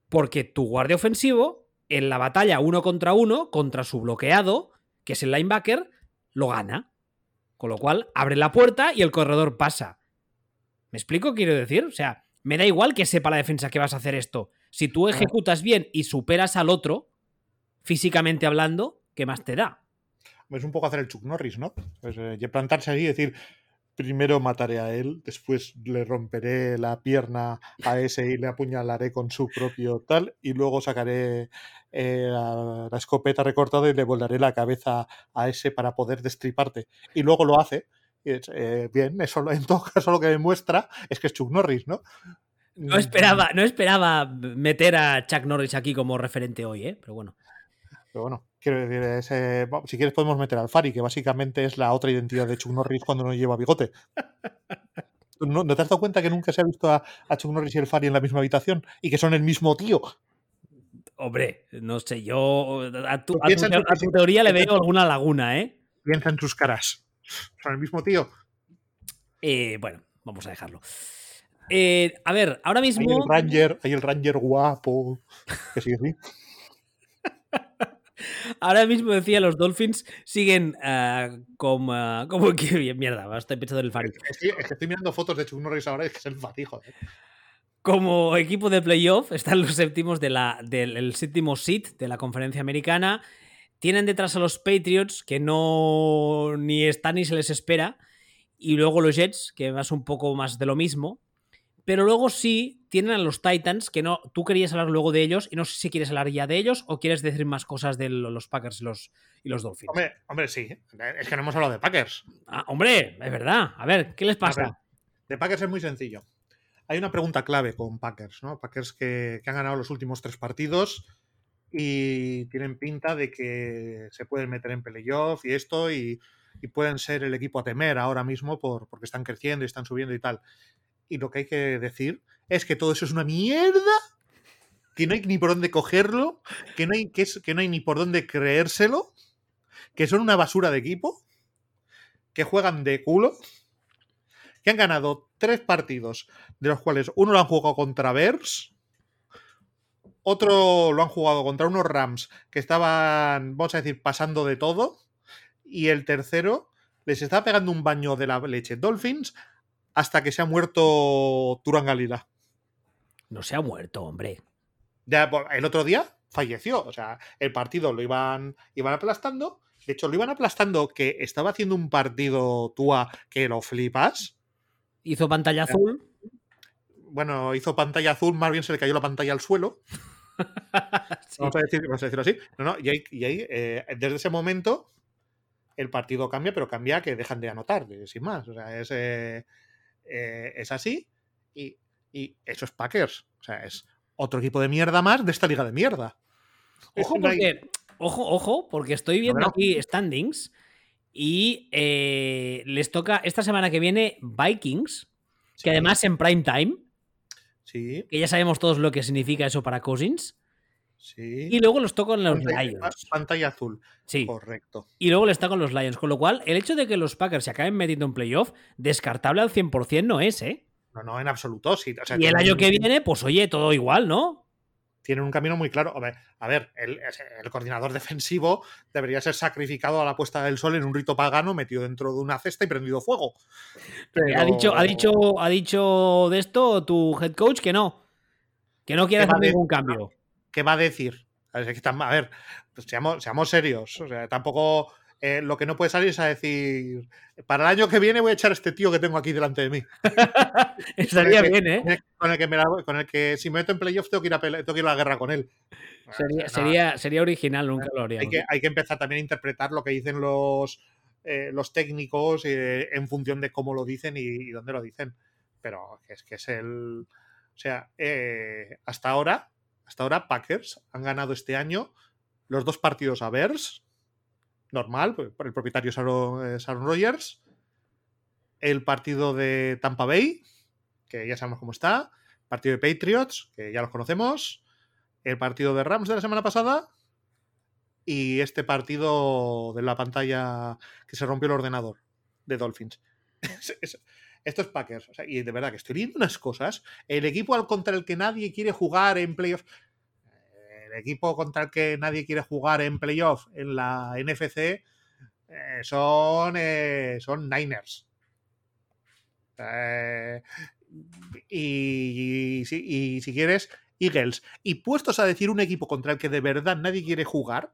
Porque tu guardia ofensivo, en la batalla uno contra uno, contra su bloqueado, que es el linebacker, lo gana. Con lo cual, abre la puerta y el corredor pasa. ¿Me explico qué quiero decir? O sea, me da igual que sepa la defensa que vas a hacer esto. Si tú ejecutas bien y superas al otro, físicamente hablando, ¿qué más te da? Es un poco hacer el Chuck Norris, ¿no? Pues, eh, plantarse ahí y decir, primero mataré a él, después le romperé la pierna a ese y le apuñalaré con su propio tal, y luego sacaré eh, la, escopeta recortada y le volaré la cabeza a ese para poder destriparte. Y luego lo hace. Eh, bien, eso en todo caso lo que demuestra es que es Chuck Norris, ¿no? No esperaba, no esperaba meter a Chuck Norris aquí como referente hoy, ¿eh? Pero bueno. Pero bueno, quiero decir, si quieres podemos meter al Fari, que básicamente es la otra identidad de Chuck Norris cuando no lleva bigote. ¿No, te has dado cuenta que nunca se ha visto a, Chuck Norris y el Fari en la misma habitación y que son el mismo tío? Hombre, no sé, yo a tu, teoría le veo alguna laguna, ¿eh? Piensa en tus caras. Son el mismo tío. Eh, bueno, vamos a dejarlo. Eh, a ver, ahora mismo. Hay el Ranger, hay el Ranger guapo. Que sigue así. Ahora mismo decía, los Dolphins siguen uh, como, como que bien, mierda, estoy pensando en el Fari. Es que, estoy mirando fotos de Chuck Norris ahora y es que es el fatijo. ¿eh? Como equipo de playoff, están los séptimos de la, del séptimo seat de la conferencia americana. Tienen detrás a los Patriots, que no ni están ni se les espera. Y luego los Jets, que es un poco más de lo mismo. Pero luego sí tienen a los Titans, que no, tú querías hablar luego de ellos, y no sé si quieres hablar ya de ellos o quieres decir más cosas de los Packers y los, y los Dolphins. Hombre, hombre, sí. Es que no hemos hablado de Packers. Ah, hombre, es verdad. A ver, ¿qué les pasa? de Packers es muy sencillo. Hay una pregunta clave con Packers, ¿no? Packers que, han ganado los últimos tres partidos y tienen pinta de que se pueden meter en playoff y esto y, pueden ser el equipo a temer ahora mismo por, porque están creciendo y están subiendo y tal y lo que hay que decir es que todo eso es una mierda, que no hay ni por dónde cogerlo, que no hay, que es, que no hay ni por dónde creérselo, que son una basura de equipo, que juegan de culo, que han ganado tres partidos, de los cuales uno lo han jugado contra Bears, otro lo han jugado contra unos Rams que estaban, vamos a decir, pasando de todo, y el tercero les está pegando un baño de la leche Dolphins hasta que se ha muerto Turan Galila. No se ha muerto, hombre. Ya, el otro día falleció. O sea, el partido lo iban, iban aplastando. De hecho, lo iban aplastando que estaba haciendo un partido Tua que lo flipas. Hizo pantalla azul. Bueno, hizo pantalla azul, más bien se le cayó la pantalla al suelo. Sí. Vamos, a decir, vamos a decirlo así. No, no, y ahí, y ahí, eh, desde ese momento el partido cambia, pero cambia que dejan de anotar, sin más. O sea, es, eh, eh, es así. Y, y eso es Packers. O sea, es otro equipo de mierda más de esta liga de mierda. Ojo, porque, ojo, ojo, porque estoy viendo no. aquí standings y eh, les toca esta semana que viene Vikings, Sí, que además en prime time, Sí, que ya sabemos todos lo que significa eso para Cousins, sí. y luego los tocan los pantalla, Lions. pantalla azul. Sí, Correcto. y luego les tocan los Lions, con lo cual el hecho de que los Packers se acaben metiendo en playoff, descartable al 100% no es, ¿eh? No, no, en absoluto. Sí, o sea, y el año que viene, pues oye, todo igual, ¿no? Tienen un camino muy claro. A ver, el, el coordinador defensivo debería ser sacrificado a la puesta del sol en un rito pagano metido dentro de una cesta y prendido fuego. Ha, dicho, ha, dicho, ha dicho de esto tu head coach que no, que no quiere ¿Qué va hacer ningún cambio. ¿qué va a decir? Ver, a ver, pues seamos, seamos serios. O sea, tampoco eh, lo que no puede salir es a decir, para el año que viene voy a echar a este tío que tengo aquí delante de mí. Estaría que- bien, ¿eh? Con el, que, me la- con el que si me meto en playoff tengo que ir a, tengo que ir a la guerra con él. Sería, sea, no, sería, sería original, nunca lo haríamos. hay, que, hay que empezar también a interpretar lo que dicen los, eh, los técnicos eh, en función de cómo lo dicen y, y dónde lo dicen. Pero es que es el. O sea, eh, hasta ahora, hasta ahora, Packers han ganado este año los dos partidos a Bears. Normal, pues, el propietario es Aaron, Rodgers. El partido de Tampa Bay, que ya sabemos cómo está. Partido de Patriots, que ya los conocemos. El partido de Rams de la semana pasada y este partido de la pantalla que se rompió el ordenador de Dolphins. Es- es- Esto es Packers. y de verdad que estoy viendo unas cosas. El equipo al contra el que nadie quiere jugar en playoff. El equipo contra el que nadie quiere jugar en playoff en la NFC eh, son, eh, son Niners. Eh, y, y si- y si quieres, Eagles. Y puestos a decir un equipo contra el que de verdad nadie quiere jugar,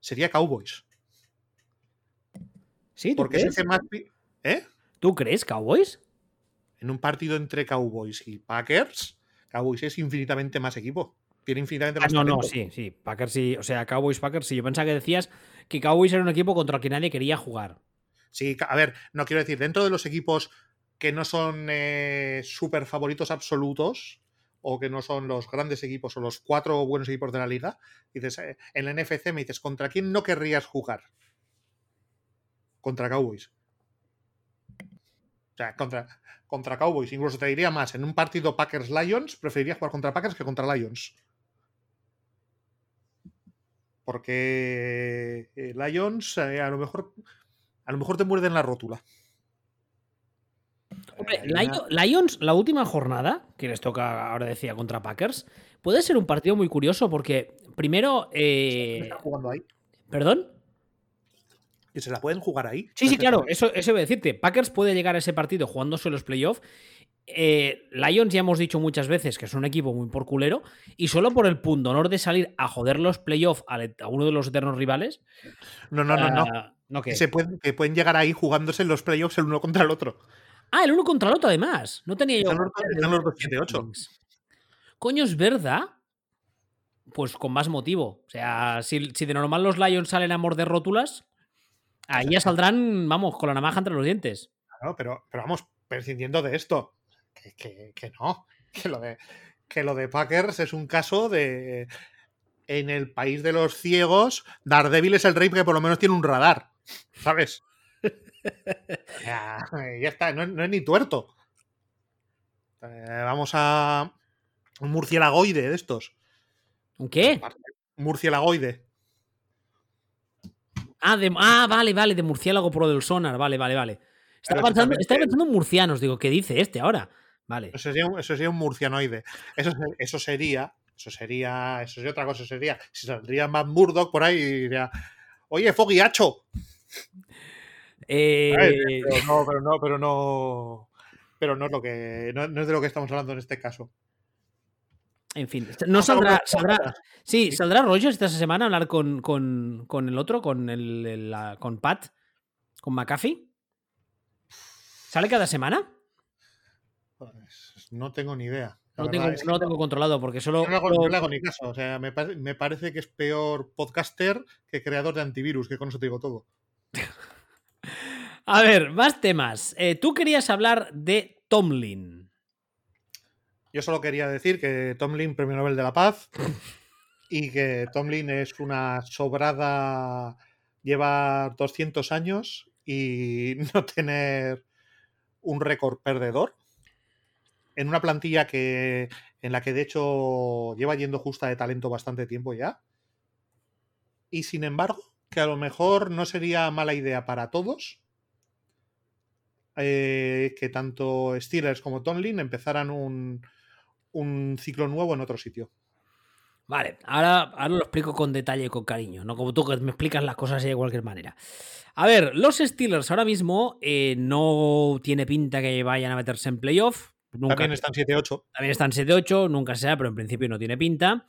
sería Cowboys. ¿Sí? ¿Tú Porque es el crees? que más. ¿Eh? ¿Tú crees, Cowboys? En un partido entre Cowboys y Packers, Cowboys es infinitamente más equipo. Tiene infinitamente Ah, más no, no, talento. sí, sí. Packers sí. O sea, Cowboys, Packers sí. Yo pensaba que decías que Cowboys era un equipo contra el que nadie quería jugar. Sí, a ver, no quiero decir, dentro de los equipos que no son eh, súper favoritos absolutos o que no son los grandes equipos o los cuatro buenos equipos de la liga, dices, eh, en la NFC me dices, ¿contra quién no querrías jugar? Contra Cowboys. O sea, contra, contra Cowboys. Incluso te diría más, en un partido Packers-Lions, preferiría jugar contra Packers que contra Lions. Porque eh, Lions eh, a lo mejor a lo mejor te muerden la rótula. Hombre, Eh, Lions, la última jornada, que les toca, ahora decía, contra Packers, puede ser un partido muy curioso porque, primero. eh, ¿Está jugando ahí? ¿Perdón? Que se la pueden jugar ahí. Sí, sí, claro, eso, eso iba a decirte. Packers puede llegar a ese partido jugándose los playoffs. Eh, Lions ya hemos dicho muchas veces que es un equipo muy por culero y solo por el punto honor de salir a joder los playoffs a, a uno de los eternos rivales. No, no, no, no. ah, ¿no? Que, se pueden, que pueden llegar ahí jugándose los playoffs el uno contra el otro. Ah, el uno contra el otro además. No tenía yo. Están los, están los dos 7-8. Coño, es verdad. Pues con más motivo. O sea, si, si de normal los Lions salen a morder rótulas, ahí ya saldrán, vamos, con la navaja entre los dientes. Claro, pero, pero vamos, prescindiendo de esto. Que, que- que no. Que lo, de, que lo de Packers es un caso de. En el país de los ciegos, Daredevil es el rey que por lo menos tiene un radar. ¿Sabes? ya, ya está, no, es- no es ni tuerto. Eh, vamos a. Un murciélagoide de estos. ¿Un qué? Murciélagoide. Ah, de- ah, vale, vale, de murciélago pro del sonar. Vale, vale, vale. Estaba pensando, estaba pensando en murcianos, digo, ¿qué dice este ahora? Vale. Eso sería, un- eso sería un murcianoide. Eso, eso sería, eso sería, eso sería otra cosa, sería, si saldría Matt Murdock por ahí y diría, oye, Fogiacho. Eh, Pero no, pero no, pero no. Pero no es lo que. No, no es de lo que estamos hablando en este caso. en fin, no saldrá, saldrá, sí, Sí. saldrá Rogers esta semana a hablar con, con, con el otro, con el, el- la- con Pat, con McAfee. ¿Sale cada semana? No tengo ni idea. No, verdad tengo, es que no lo tengo controlado porque solo. no le hago, no ni caso. O sea, me, pare- me parece que es peor podcaster que creador de antivirus, que con eso te digo todo. A ver, más temas. Eh, tú querías hablar de Tomlin. Yo solo quería decir que Tomlin, premio Nobel de la Paz, y que Tomlin es una sobrada, lleva 200 años y no tener un récord perdedor en una plantilla que en la que de hecho lleva yendo justa de talento bastante tiempo ya. Y sin embargo, que a lo mejor no sería mala idea para todos eh, que tanto Steelers como Tomlin empezaran un, un ciclo nuevo en otro sitio. Vale, ahora, ahora lo explico con detalle y con cariño, no como tú que me explicas las cosas de cualquier manera. A ver, los Steelers ahora mismo eh, no tiene pinta que vayan a meterse en playoff. Nunca, También están 7-8. también están 7-8, nunca se sabe, pero en principio no tiene pinta.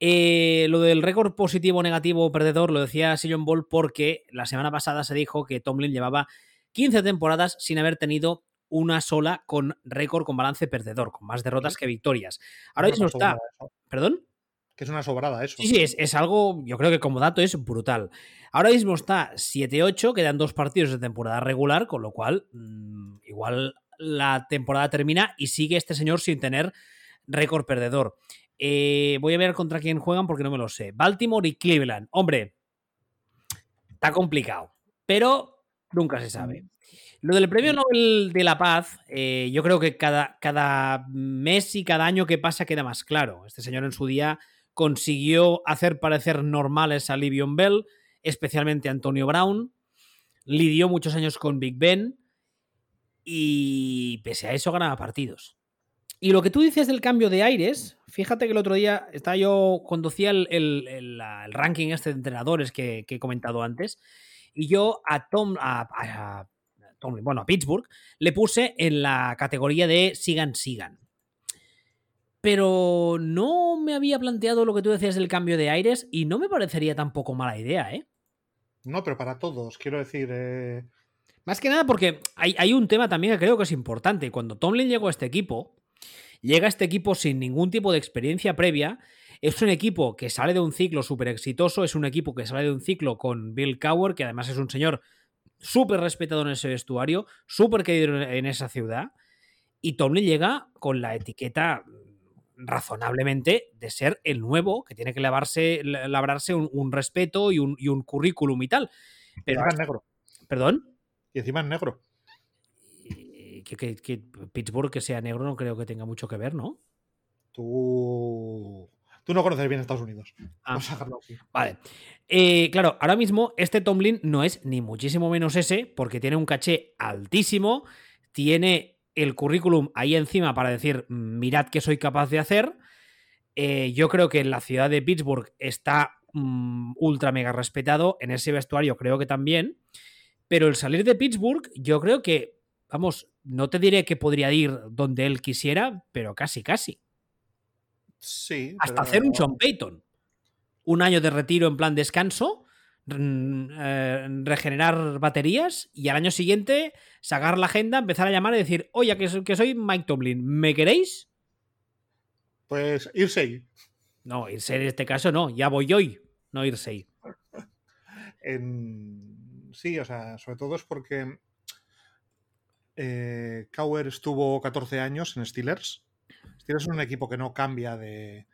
Eh, lo del récord positivo, negativo, perdedor, lo decía Sillon Ball porque la semana pasada se dijo que Tomlin llevaba 15 temporadas sin haber tenido una sola con récord con balance perdedor, con más derrotas que victorias. Ahora mismo una está. eso. ¿Perdón? Que es una sobrada eso. Sí, sí, es, es algo, yo creo que como dato es brutal. Ahora mismo está 7-8, quedan dos partidos de temporada regular, con lo cual mmm, igual la temporada termina y sigue este señor sin tener récord perdedor. Eh, voy a ver contra quién juegan porque no me lo sé. Baltimore y Cleveland. Hombre, está complicado, pero nunca se sabe. Lo del premio Nobel de la Paz, eh, yo creo que cada, cada mes y cada año que pasa queda más claro. Este señor en su día consiguió hacer parecer normales a Livion Bell, especialmente a Antonio Brown, lidió muchos años con Big Ben y pese a eso ganaba partidos. Y lo que tú dices del cambio de aires, fíjate que el otro día estaba yo, conducía el, ranking este de entrenadores que, he comentado antes, y yo a Tom, a, bueno, a Pittsburgh, le puse en la categoría de sigan, sigan pero no me había planteado lo que tú decías del cambio de aires y no me parecería tampoco mala idea, ¿eh? No, pero para todos, quiero decir. Eh... Más que nada porque hay, hay, un tema también que creo que es importante. Cuando Tomlin llegó a este equipo, llega a este equipo sin ningún tipo de experiencia previa. Es un equipo que sale de un ciclo súper exitoso, es un equipo que sale de un ciclo con Bill Cowher, que además es un señor súper respetado en ese vestuario, súper querido en esa ciudad. Y Tomlin llega con la etiqueta razonablemente de ser el nuevo, que tiene que lavarse, labrarse un, un respeto y un, y un, currículum y tal. Pero negro. ¿Perdón? Y encima es negro. Que, que, que, Pittsburgh que sea negro no creo que tenga mucho que ver, ¿no? Tú. Tú no conoces bien Estados Unidos. Ah, Vamos a. Vale. Eh, claro, ahora mismo este Tomlin no es ni muchísimo menos ese, porque tiene un caché altísimo, tiene el currículum ahí encima para decir, mirad qué soy capaz de hacer. Eh, yo creo que en la ciudad de Pittsburgh está mmm, ultra mega respetado, en ese vestuario creo que también, pero el salir de Pittsburgh yo creo que, vamos, no te diré que podría ir donde él quisiera, pero casi, casi. Sí. Hasta pero... hacer un Sean Payton. Un año de retiro en plan descanso, eh, regenerar baterías y al año siguiente sacar la agenda, empezar a llamar y decir, oye, que soy, que soy Mike Tomlin, ¿me queréis? Pues irse. No, irse en este caso no, ya voy hoy, no irse. En... Sí, o sea, sobre todo es porque eh, Kauer estuvo 14 años en Steelers. Steelers es un equipo que no cambia de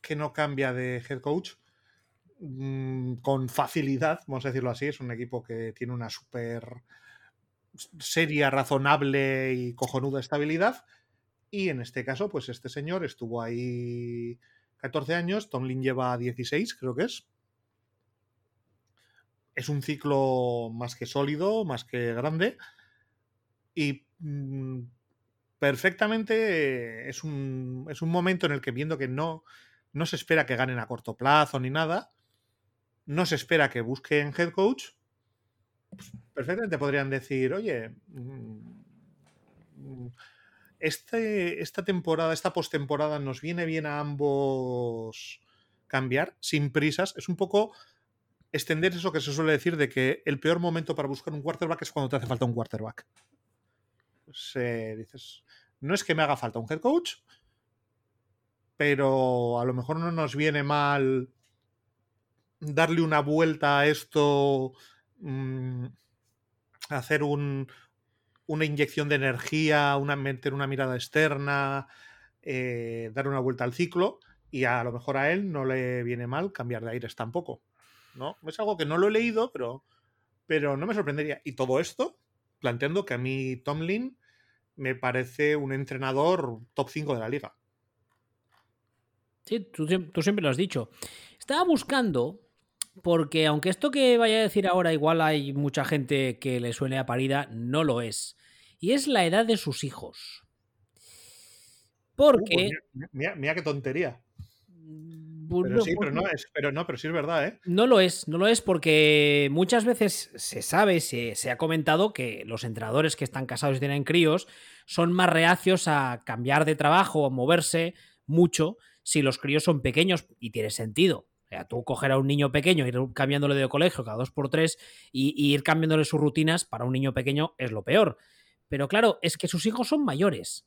que no cambia de head coach mmm, con facilidad, vamos a decirlo así. Es un equipo que tiene una súper seria, razonable y cojonuda estabilidad. Y en este caso, pues este señor estuvo ahí 14 años, Tomlin lleva 16, creo que es. Es un ciclo más que sólido, más que grande. Y mm, perfectamente es un, es un momento en el que viendo que no, no se espera que ganen a corto plazo ni nada, no se espera que busquen head coach, pues, perfectamente podrían decir, oye, mm, este, esta temporada, esta postemporada nos viene bien a ambos cambiar sin prisas. Es un poco extender eso que se suele decir de que el peor momento para buscar un quarterback es cuando te hace falta un quarterback. Pues, dices, no es que me haga falta un head coach, pero a lo mejor no nos viene mal darle una vuelta a esto, mm, hacer un, una inyección de energía, una, meter una mirada externa, eh, dar una vuelta al ciclo y a lo mejor a él no le viene mal cambiar de aires tampoco. ¿No? Es algo que no lo he leído, pero, pero no me sorprendería. Y todo esto planteando que a mí Tomlin me parece un entrenador top 5 de la liga. Sí, tú, tú, siempre lo has dicho. Estaba buscando, porque aunque esto que vaya a decir ahora igual hay mucha gente que le suene a parida, no lo es. Y es la edad de sus hijos. Uh, pues porque... mira, mira, qué tontería. Pues pero sí, pero no, es, pero no, pero sí es verdad, ¿eh? No lo es, no lo es porque muchas veces se sabe, se, se, ha comentado que los entrenadores que están casados y tienen críos son más reacios a cambiar de trabajo o moverse mucho si los críos son pequeños y tiene sentido. O sea, tú coger a un niño pequeño, ir cambiándole de colegio cada dos por tres y, y ir cambiándole sus rutinas para un niño pequeño es lo peor. Pero claro, es que sus hijos son mayores.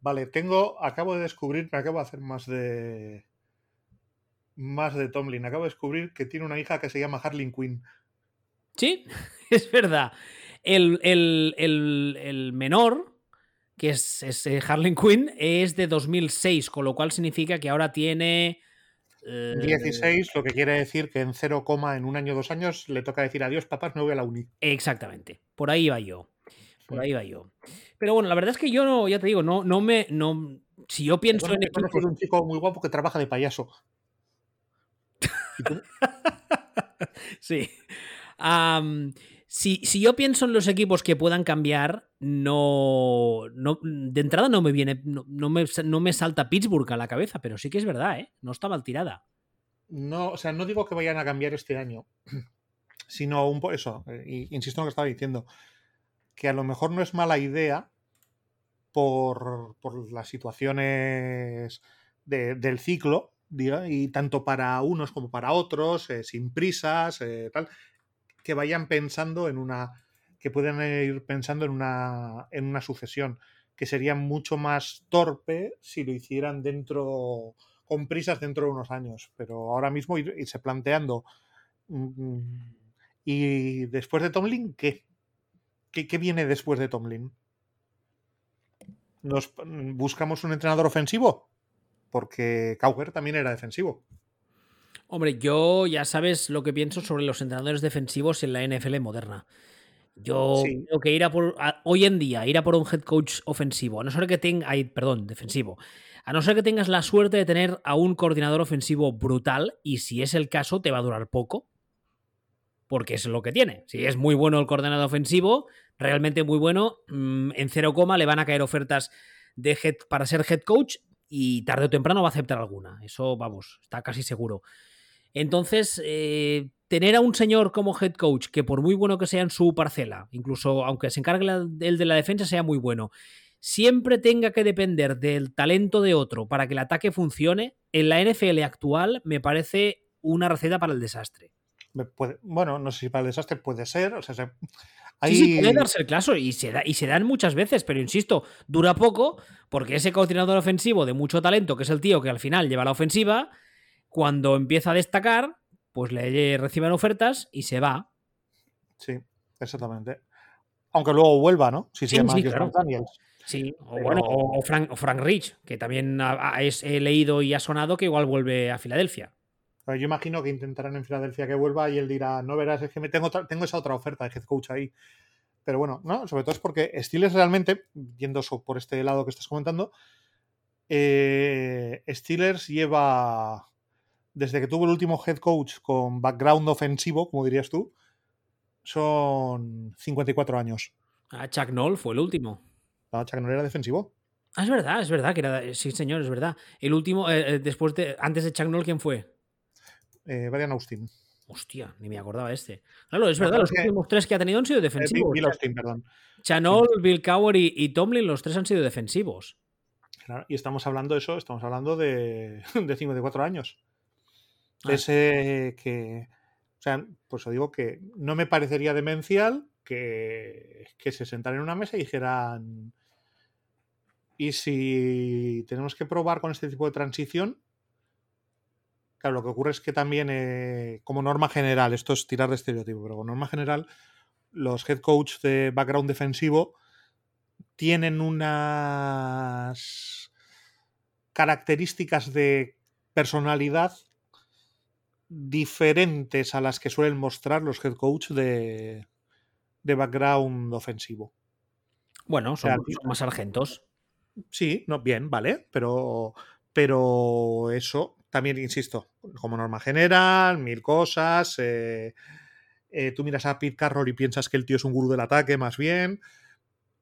Vale, tengo, acabo de descubrir, me acabo de hacer más de más de Tomlin. Acabo de descubrir que tiene una hija que se llama Harling Quinn. Sí, es verdad. El, menor, que es, es, eh, Harling Quinn, es de 2006, con lo cual significa que ahora tiene... 16, eh, lo que quiere decir que en 0, en un año, dos años, le toca decir adiós, papás, me voy a la uni. Exactamente. Por ahí va yo. Por ahí va yo. Pero bueno, la verdad es que yo no, ya te digo, no, no me. No, si yo pienso en. Equipos... un chico muy guapo que trabaja de payaso. sí. si, yo pienso en los equipos que puedan cambiar, no, de entrada no me viene, no, me, no, me, salta Pittsburgh a la cabeza, pero sí que es verdad, ¿eh? No está mal tirada. No, o sea, no digo que vayan a cambiar este año, sino un poco eso, eh, insisto en lo que estaba diciendo, que a lo mejor no es mala idea por, por las situaciones del ciclo, y tanto para unos como para otros, eh, sin prisas, eh, tal, que vayan pensando en una, que pueden ir pensando en una, en una sucesión, que sería mucho más torpe si lo hicieran dentro, con prisas dentro de unos años, pero ahora mismo irse planteando, mm, y después de Tomlin, ¿qué? ¿Qué, ¿Qué viene después de Tomlin? ¿Nos mm, buscamos un entrenador ofensivo? Porque Cowher también era defensivo. Hombre, yo ya sabes lo que pienso sobre los entrenadores defensivos en la NFL moderna. Yo creo que ir a por, hoy en día, ir a por un head coach ofensivo, a no ser que tenga, perdón, defensivo, a no ser que tengas la suerte de tener a un coordinador ofensivo brutal, y si es el caso, te va a durar poco, porque es lo que tiene. Si es muy bueno el coordinador ofensivo, realmente muy bueno, mm, en cero coma le van a caer ofertas de head, para ser head coach y tarde o temprano va a aceptar alguna. Eso, vamos, está casi seguro. Entonces, eh, tener a un señor como head coach, que por muy bueno que sea en su parcela, incluso aunque se encargue el de la defensa, sea muy bueno, siempre tenga que depender del talento de otro para que el ataque funcione, en la NFL actual me parece una receta para el desastre. Bueno, no sé si para el desastre puede ser. O sea, Sí, sí, puede darse el caso y se, da, y se dan muchas veces, pero insisto, dura poco porque ese coordinador ofensivo de mucho talento, que es el tío que al final lleva la ofensiva, cuando empieza a destacar, pues le reciben ofertas y se va. Sí, exactamente. Aunque luego vuelva, ¿no? Si se llama sí, Daniels. Sí, o bueno, o Frank, Frank Rich, que también he leído y ha sonado que igual vuelve a Filadelfia. Yo imagino que intentarán en Filadelfia que vuelva y él dirá, no verás, es que me tengo, tengo esa otra oferta de head coach ahí. Pero bueno, no, sobre todo es porque Steelers realmente, viendo por este lado que estás comentando, eh, Steelers lleva desde que tuvo el último head coach con background ofensivo, como dirías tú, son 54 años. Ah, Chuck Noll fue el último. No, Chuck Noll era defensivo. Ah, es verdad, es verdad que era. Sí, señor, es verdad. El último, eh, eh, después de. Antes de Chuck Noll, ¿quién fue? Eh, Brian Austin. Hostia, ni me acordaba este. Claro, es verdad, los últimos tres que ha tenido han sido defensivos. Bill Austin, perdón. Chanol, Bill Cowher y, Tomlin, los tres han sido defensivos. Claro, y estamos hablando de eso, estamos hablando de, de 54 años. Ah. Ese que. O sea, pues os digo que no me parecería demencial que, que se sentaran en una mesa y dijeran. Y si tenemos que probar con este tipo de transición, Claro, lo que ocurre es que también, eh, como norma general, esto es tirar de estereotipo, pero como norma general, los head coach de background defensivo tienen unas características de personalidad diferentes a las que suelen mostrar los head coach de, background ofensivo. Bueno, son, más sargentos. Sí, no, bien, vale, pero, pero eso también, insisto, como norma general, mil cosas. Eh, eh, tú miras a Pete Carroll y piensas que el tío es un gurú del ataque, más bien.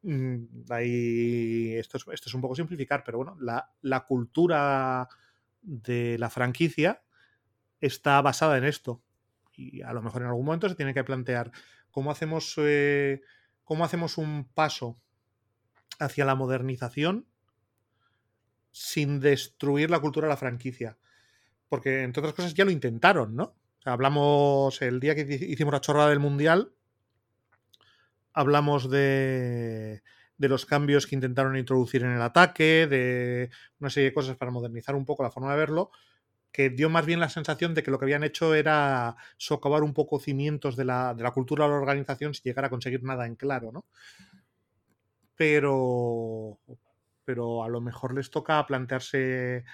Mm, ahí, esto es, un poco simplificar, pero bueno, la, cultura de la franquicia está basada en esto. Y a lo mejor en algún momento se tiene que plantear cómo hacemos, eh, cómo hacemos un paso hacia la modernización sin destruir la cultura de la franquicia porque entre otras cosas ya lo intentaron, ¿no? hablamos el día que hicimos la chorrada del Mundial, hablamos de, de los cambios que intentaron introducir en el ataque, de una serie de cosas para modernizar un poco la forma de verlo, que dio más bien la sensación de que lo que habían hecho era socavar un poco cimientos de la, de la cultura de la organización sin llegar a conseguir nada en claro, ¿no? Pero, pero a lo mejor les toca plantearse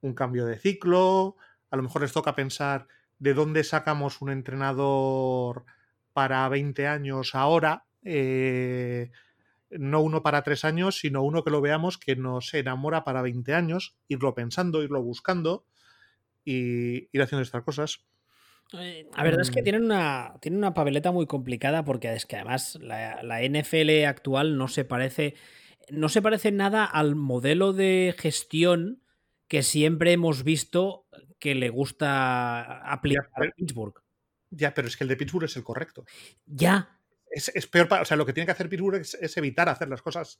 un cambio de ciclo, a lo mejor les toca pensar de dónde sacamos un entrenador para 20 años ahora, eh, no uno para tres años, sino uno que lo veamos que nos enamora para 20 años, irlo pensando, irlo buscando y ir haciendo estas cosas. Eh, la verdad es que mm. tienen una, tienen una papeleta muy complicada porque es que además la, la, NFL actual no se parece no se parece nada al modelo de gestión que siempre hemos visto que le gusta aplicar a Pittsburgh. Ya, pero es que el de Pittsburgh es el correcto. Ya. Es, peor, para, o sea, lo que tiene que hacer Pittsburgh es, evitar hacer las cosas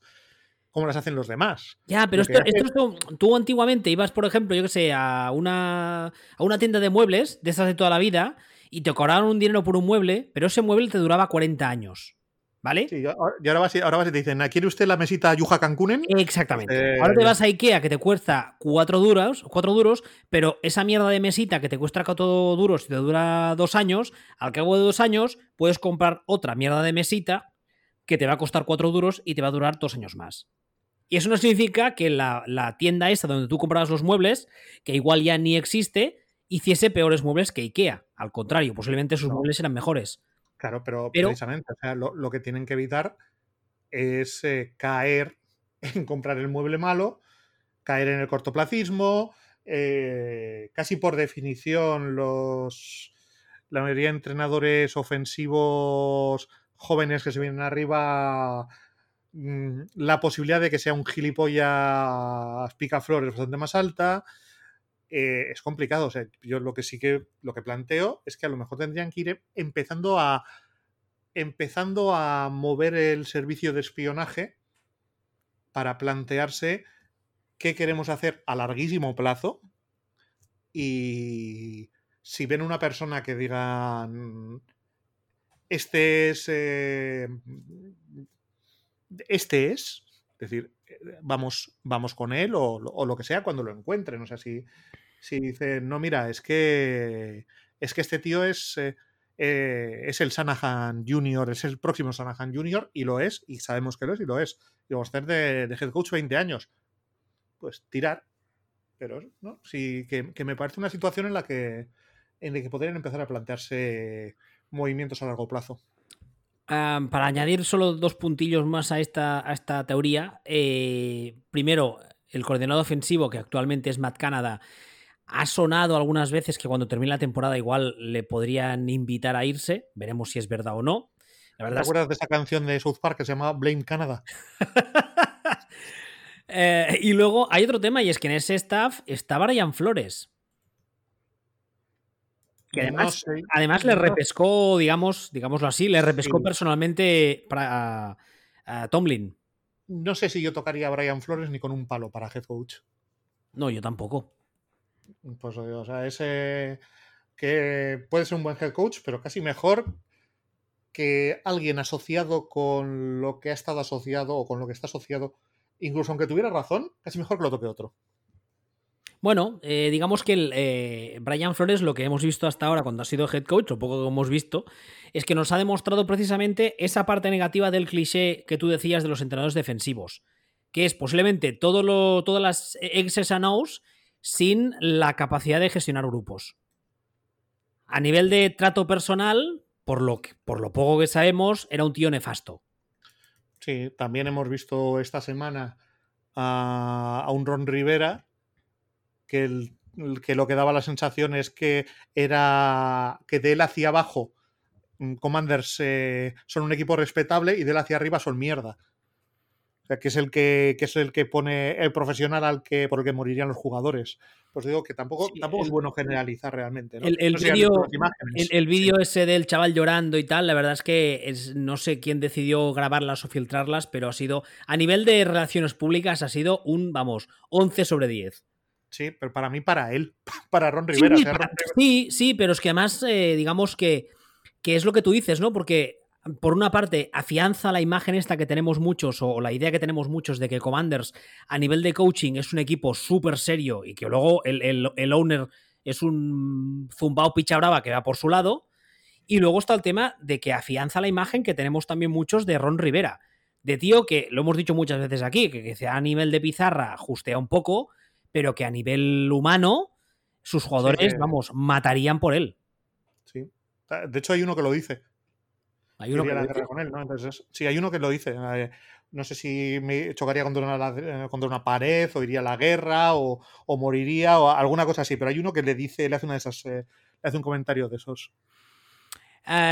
como las hacen los demás. Ya, pero esto, esto, tú antiguamente ibas, por ejemplo, yo que sé, a una, a una tienda de muebles, de esas de toda la vida, y te cobraron un dinero por un mueble, pero ese mueble te duraba 40 años. ¿Vale? Sí, y ahora vas, ahora vas y te dicen, ¿quiere usted la mesita Yuja Cancunen? Exactamente. Pues, ahora te vas a Ikea que te cuesta cuatro duros, cuatro duros, pero esa mierda de mesita que te cuesta cuatro duros y te dura dos años, al cabo de dos años puedes comprar otra mierda de mesita que te va a costar cuatro duros y te va a durar dos años más. Y eso no significa que la, tienda esta donde tú comprabas los muebles, que igual ya ni existe, hiciese peores muebles que Ikea. Al contrario, posiblemente sus muebles eran mejores. Claro, pero, precisamente, o sea, lo, que tienen que evitar es eh, caer en comprar el mueble malo, caer en el cortoplacismo. Eh, casi por definición, los la mayoría de entrenadores ofensivos jóvenes que se vienen arriba, mm, la posibilidad de que sea un gilipollas picaflores bastante más alta. Eh, es complicado. O sea, yo lo que sí que lo que planteo es que a lo mejor tendrían que ir empezando a empezando a mover el servicio de espionaje para plantearse qué queremos hacer a larguísimo plazo y si ven una persona que digan este es eh, este es es decir vamos vamos con él o, lo que sea cuando lo encuentren o sea si si dicen, no, mira, es que, es que este tío es, eh, eh, es el Sanahan Junior, es el próximo Sanahan Junior, y lo es, y sabemos que lo es, y lo es. Y vamos a estar de, head coach 20 años. Pues tirar. Pero, ¿no? Sí, que, me parece una situación en la que, en la que podrían empezar a plantearse movimientos a largo plazo. Para añadir solo dos puntillos más a esta, a esta teoría, eh, primero, el coordinador ofensivo, que actualmente es Matt Canada, Ha sonado algunas veces que cuando termine la temporada igual le podrían invitar a irse. Veremos si es verdad o no. La verdad ¿Te acuerdas de esa canción de South Park que se llama Blame Canada? Eh, y luego hay otro tema y es que en ese staff está Brian Flores. Que además, además le repescó, digamos, digámoslo así, le repescó personalmente a, Tomlin. No sé si yo tocaría a Brian Flores ni con un palo para head coach. No, yo tampoco. Pues o sea, ese que puede ser un buen head coach, pero casi mejor que alguien asociado con lo que ha estado asociado o con lo que está asociado, incluso aunque tuviera razón, casi mejor que lo toque otro. Bueno, eh, digamos que eh, Brian Flores, lo que hemos visto hasta ahora cuando ha sido head coach, lo poco que hemos visto, es que nos ha demostrado precisamente esa parte negativa del cliché que tú decías de los entrenadores defensivos, que es posiblemente todas las exes and sin la capacidad de gestionar grupos. A nivel de trato personal, por lo, por lo poco que sabemos, era un tío nefasto. Sí, también hemos visto esta semana a, un Ron Rivera que, que, lo que daba la sensación es que era que de él hacia abajo mm, Commanders eh, son un equipo respetable y de él hacia arriba son mierda. O sea, que es el que, que es el que pone el profesional al que por el que morirían los jugadores pues digo que tampoco, tampoco es bueno generalizar realmente. El, el vídeo ese del chaval llorando y tal, la verdad es que es, no sé quién decidió grabarlas o filtrarlas, pero ha sido, a nivel de relaciones públicas, ha sido un, vamos, 11 sobre 10. Sí, pero para mí, para él, para Ron Rivera. Sí, sí, pero es que además, eh, digamos que, que es lo que tú dices, ¿no? Porque por una parte, afianza la imagen esta que tenemos muchos, o la idea que tenemos muchos de que Commanders a nivel de coaching es un equipo súper serio y que luego el, owner es un zumbao picha brava que va por su lado. Y luego está el tema de que afianza la imagen que tenemos también muchos de Ron Rivera. De tío que, lo hemos dicho muchas veces aquí, que, que a nivel de pizarra justea un poco, pero que a nivel humano sus jugadores, vamos, matarían por él. Sí. De hecho, hay uno que lo dice hay uno que la guerra con él, ¿no? Entonces, sí, hay uno que lo dice. Eh, no sé si me chocaría contra una, eh, contra una pared, o iría a la guerra, o, moriría, o alguna cosa así. Pero hay uno que le dice, le hace una de esas, eh, le hace un comentario de esos.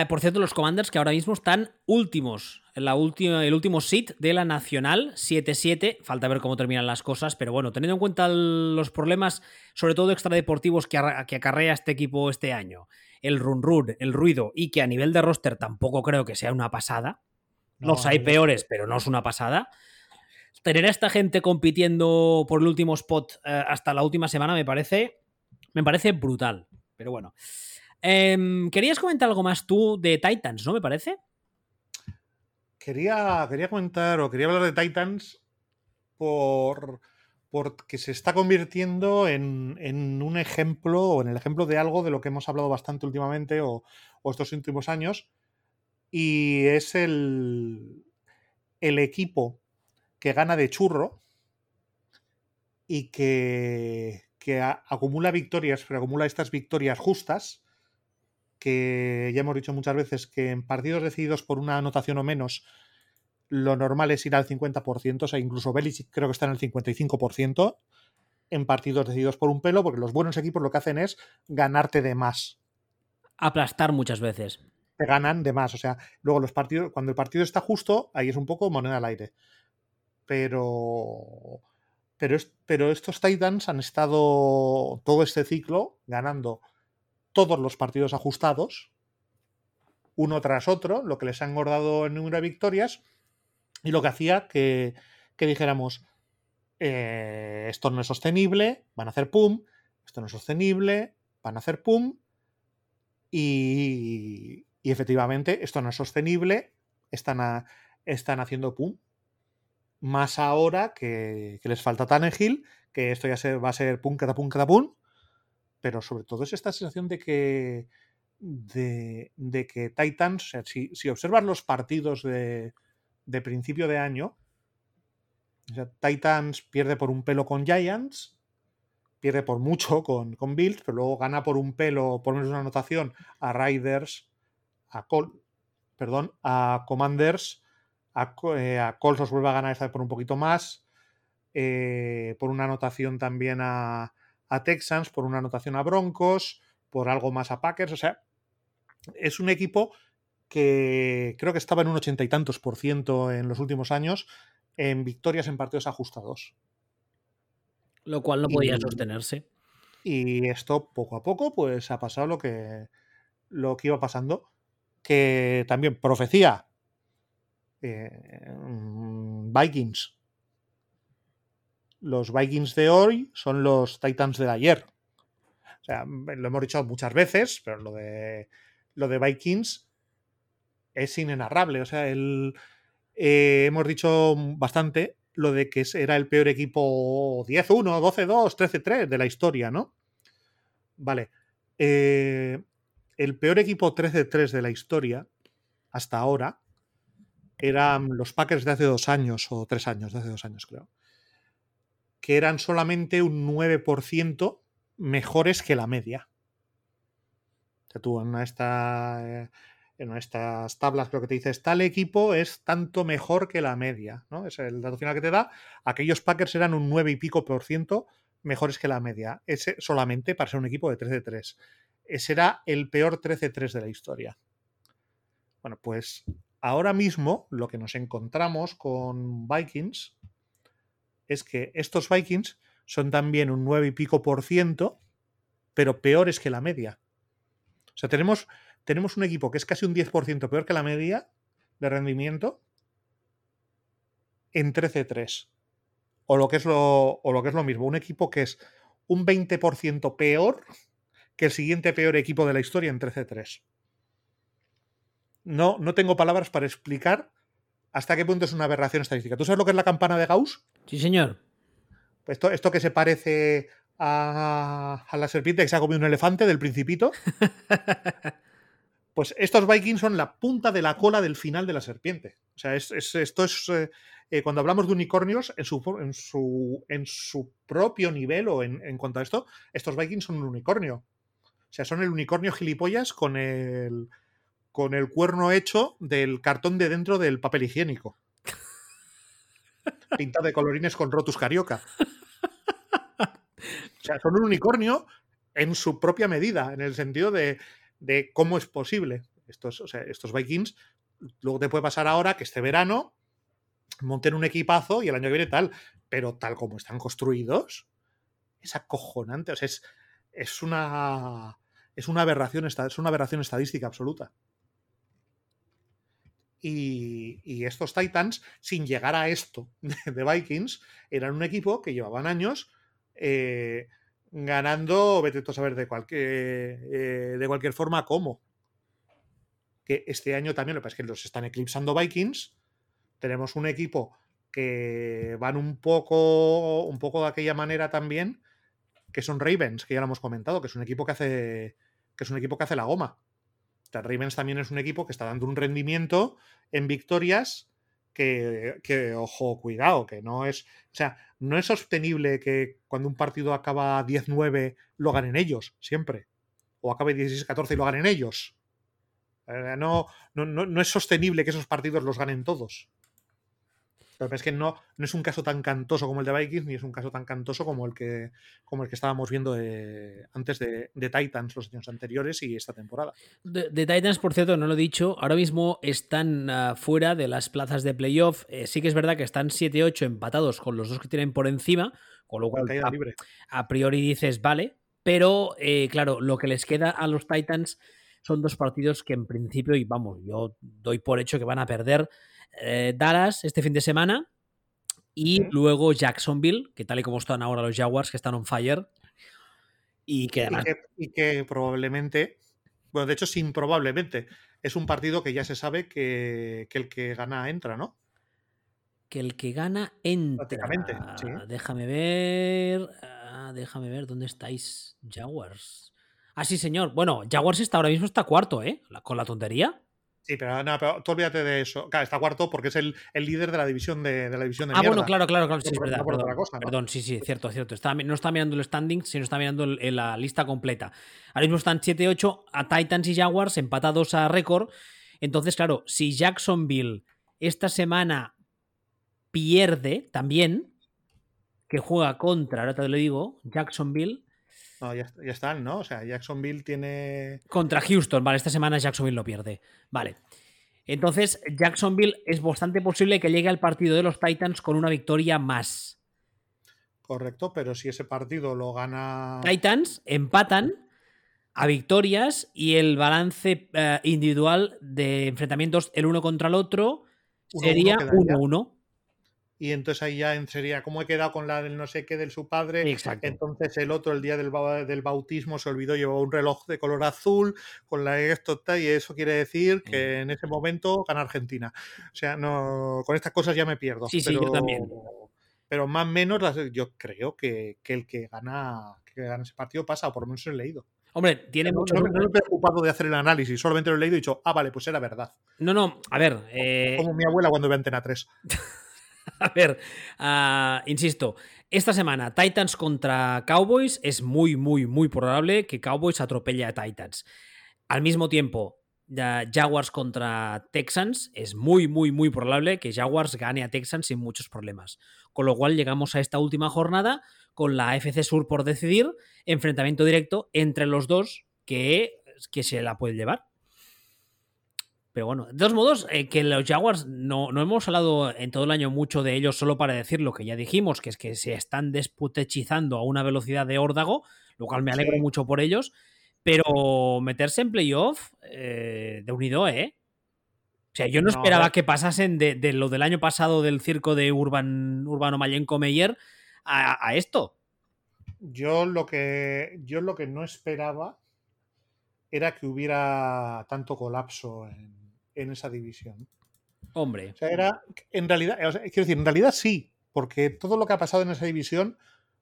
Por cierto, los Commanders que ahora mismo están últimos, la última, el último sit de la Nacional, 7-7. Falta ver cómo terminan las cosas, pero bueno, teniendo en cuenta los problemas, sobre todo extradeportivos, que, que acarrea este equipo este año, el run run, el ruido, y que a nivel de roster tampoco creo que sea una pasada. Los hay peores, pero no es una pasada. Tener a esta gente compitiendo por el último spot eh, hasta la última semana me parece, me parece brutal. Pero bueno. Em, querías comentar algo más tú de Titans, ¿no? Me parece. Quería, quería comentar o quería hablar de Titans por porque se está convirtiendo en, un ejemplo o en el ejemplo de algo de lo que hemos hablado bastante últimamente o, estos últimos años. Y es el, el equipo que gana de churro y que, que acumula victorias, pero acumula estas victorias justas, que ya hemos dicho muchas veces que en partidos decididos por una anotación o menos lo normal es ir al 50%, o sea, incluso Belichick creo que está en el 55% en partidos decididos por un pelo, porque los buenos equipos lo que hacen es ganarte de más. Aplastar muchas veces. Te ganan de más, o sea, luego los partidos, cuando el partido está justo, ahí es un poco moneda al aire. Pero, pero, pero estos Titans han estado todo este ciclo ganando todos los partidos ajustados, uno tras otro, lo que les ha engordado en número de victorias, y lo que hacía que, que dijéramos, eh, esto no es sostenible, van a hacer pum, esto no es sostenible, van a hacer pum, y, y efectivamente esto no es sostenible, están, están haciendo pum. Más ahora que, les falta Tannehill, que esto ya va a ser pum, cada pum, cada pum, pero sobre todo es esta sensación de que, de, de que Titans, o sea, si, si observas los partidos de, de principio de año, Titans pierde por un pelo con Giants, pierde por mucho con, con Bills, pero luego gana por un pelo, por menos una anotación, a Riders, a Col, perdón, a Commanders, a, eh, a Colts los vuelve a ganar esta vez por un poquito más, eh, por una anotación también a, a Texans, por una anotación a Broncos, por algo más a Packers. O sea, es un equipo que creo que estaba en un ochenta y tantos por ciento en los últimos años en victorias en partidos ajustados. Lo cual no podía sostenerse. Y esto poco a poco, pues ha pasado lo que, lo que iba pasando. Que también profecía. Eh, mm, Vikings. Los Vikings de hoy son los Titans de ayer. O sea, lo hemos dicho muchas veces, pero lo de, lo de Vikings es inenarrable. O sea, el, eh, hemos dicho bastante lo de que era el peor equipo 10-1, 12-2, 13-3 de la historia, ¿no? Vale. Eh, el peor equipo 13-3 de la historia, hasta ahora, eran los Packers de hace dos años, o tres años, de hace dos años creo, que eran solamente un 9% mejores que la media. O sea, tú en esta, eh, en estas tablas creo que te dices, tal equipo es tanto mejor que la media, ¿no? Es el dato final que te da. Aquellos Packers eran un 9 y pico por ciento mejores que la media. Ese solamente para ser un equipo de 13-3. Ese era el peor 13-3 de la historia. Bueno, pues ahora mismo lo que nos encontramos con Vikings es que estos Vikings son también un 9 y pico por ciento, pero peores que la media. O sea, tenemos, tenemos un equipo que es casi un 10% peor que la media de rendimiento en 13-3. O lo, que es lo, o lo que es lo mismo, un equipo que es un 20% peor que el siguiente peor equipo de la historia en 13-3. No, no tengo palabras para explicar hasta qué punto es una aberración estadística. ¿Tú sabes lo que es la campana de Gauss? Sí, señor. Esto, esto que se parece a, la serpiente que se ha comido un elefante del principito. Pues estos Vikings son la punta de la cola del final de la serpiente. O sea, esto es. Eh, eh, cuando hablamos de unicornios, en su, en su, en su propio nivel o en, en, cuanto a esto, estos Vikings son un unicornio. O sea, son el unicornio gilipollas con el, con el cuerno hecho del cartón de dentro del papel higiénico. Pintado de colorines con rotus carioca. O sea, son un unicornio en su propia medida, en el sentido de, cómo es posible. Estos, estos Vikings, luego te puede pasar ahora que este verano monten un equipazo y el año que viene tal, pero tal como están construidos, es acojonante. O sea, es, es una. Es una aberración, es una aberración estadística absoluta. Y, estos Titans, sin llegar a esto de, Vikings, eran un equipo que llevaban años eh, ganando, vete a saber de cualquier, eh, de cualquier forma cómo. Que este año también, lo que pasa es que los están eclipsando Vikings. Tenemos un equipo que van un poco, un poco de aquella manera también, que son Ravens, que ya lo hemos comentado, que es un equipo que hace, que es un equipo que hace la goma. Ravens también es un equipo que está dando un rendimiento en victorias que, que, ojo, cuidado, que no es, o sea, no es sostenible que cuando un partido acaba 10-9 lo ganen ellos, siempre. O acabe 16-14 y lo ganen ellos. Eh, no, no, no, es sostenible que esos partidos los ganen todos. Pero es que no, no es un caso tan cantoso como el de Vikings, ni es un caso tan cantoso como el que, como el que estábamos viendo antes de, Titans los años anteriores y esta temporada. De, Titans, por cierto, no lo he dicho, ahora mismo están ah, fuera de las plazas de playoff. Eh, sí que es verdad que están 7-8 empatados con los dos que tienen por encima, con lo cual a, priori dices, vale, pero eh, claro, lo que les queda a los Titans son dos partidos que en principio, y vamos, yo doy por hecho que van a perder eh, Dallas este fin de semana y luego Jacksonville, que tal y como están ahora los Jaguars, que están on fire. Y que, y que, probablemente, bueno, de hecho, sin probablemente, es un partido que ya se sabe que, el que gana entra, ¿no? Que el que gana entra. Déjame ver. Ah, déjame ver dónde estáis, Jaguars. Ah, sí, señor. Bueno, Jaguars está ahora mismo está cuarto, ¿eh? Con la tontería. Sí, pero, no, pero tú olvídate de eso. Claro, está cuarto porque es el, líder de la división de, la división de Ah, bueno, claro, claro, claro. Sí, es verdad. Perdón, sí, sí, cierto, cierto. no está mirando el standing, sino está mirando la lista completa. Ahora mismo están 7-8 a Titans y Jaguars empatados a récord. Entonces, claro, si Jacksonville esta semana pierde también, que juega contra, ahora te lo digo, Jacksonville, No, ya, ya, están, ¿no? O sea, Jacksonville tiene. Contra Houston, vale, esta semana Jacksonville lo pierde. Vale. Entonces, Jacksonville es bastante posible que llegue al partido de los Titans con una victoria más. Correcto, pero si ese partido lo gana. Titans empatan a victorias y el balance uh, individual de enfrentamientos el uno contra el otro sería 1-1. Y entonces ahí ya sería como he quedado con la del no sé qué del su padre. Exacto. Entonces el otro, el día del, del bautismo, se olvidó, llevaba un reloj de color azul con la esto y eso quiere decir que en ese momento gana Argentina. O sea, no con estas cosas ya me pierdo. Sí, pero, sí, yo también. Pero más o menos yo creo que, que el que gana, que gana ese partido pasa, o por lo menos he leído. Hombre, tiene no, mucho. No, no, me he preocupado de hacer el análisis, solamente lo he leído y dicho, ah, vale, pues era verdad. No, no, a ver. Eh... Como mi abuela cuando ve Antena 3. a ver, uh, insisto, esta semana Titans contra Cowboys es muy, muy, muy probable que Cowboys atropelle a Titans. Al mismo tiempo, Jaguars contra Texans es muy, muy, muy probable que Jaguars gane a Texans sin muchos problemas. Con lo cual llegamos a esta última jornada con la FC Sur por decidir, enfrentamiento directo entre los dos que, que se la puede llevar. Pero bueno, de todos modos, eh, que los Jaguars no, no, hemos hablado en todo el año mucho de ellos solo para decir lo que ya dijimos, que es que se están desputechizando a una velocidad de órdago, lo cual me alegro sí. mucho por ellos, pero meterse en playoff eh, de unido, ¿eh? O sea, yo no, no esperaba que pasasen de, de, lo del año pasado del circo de Urban, Urbano Mayenco Meyer a, a, esto. Yo lo que yo lo que no esperaba era que hubiera tanto colapso en, en esa división. Hombre. O sea, era en realidad, o sea, quiero decir, en realidad sí, porque todo lo que ha pasado en esa división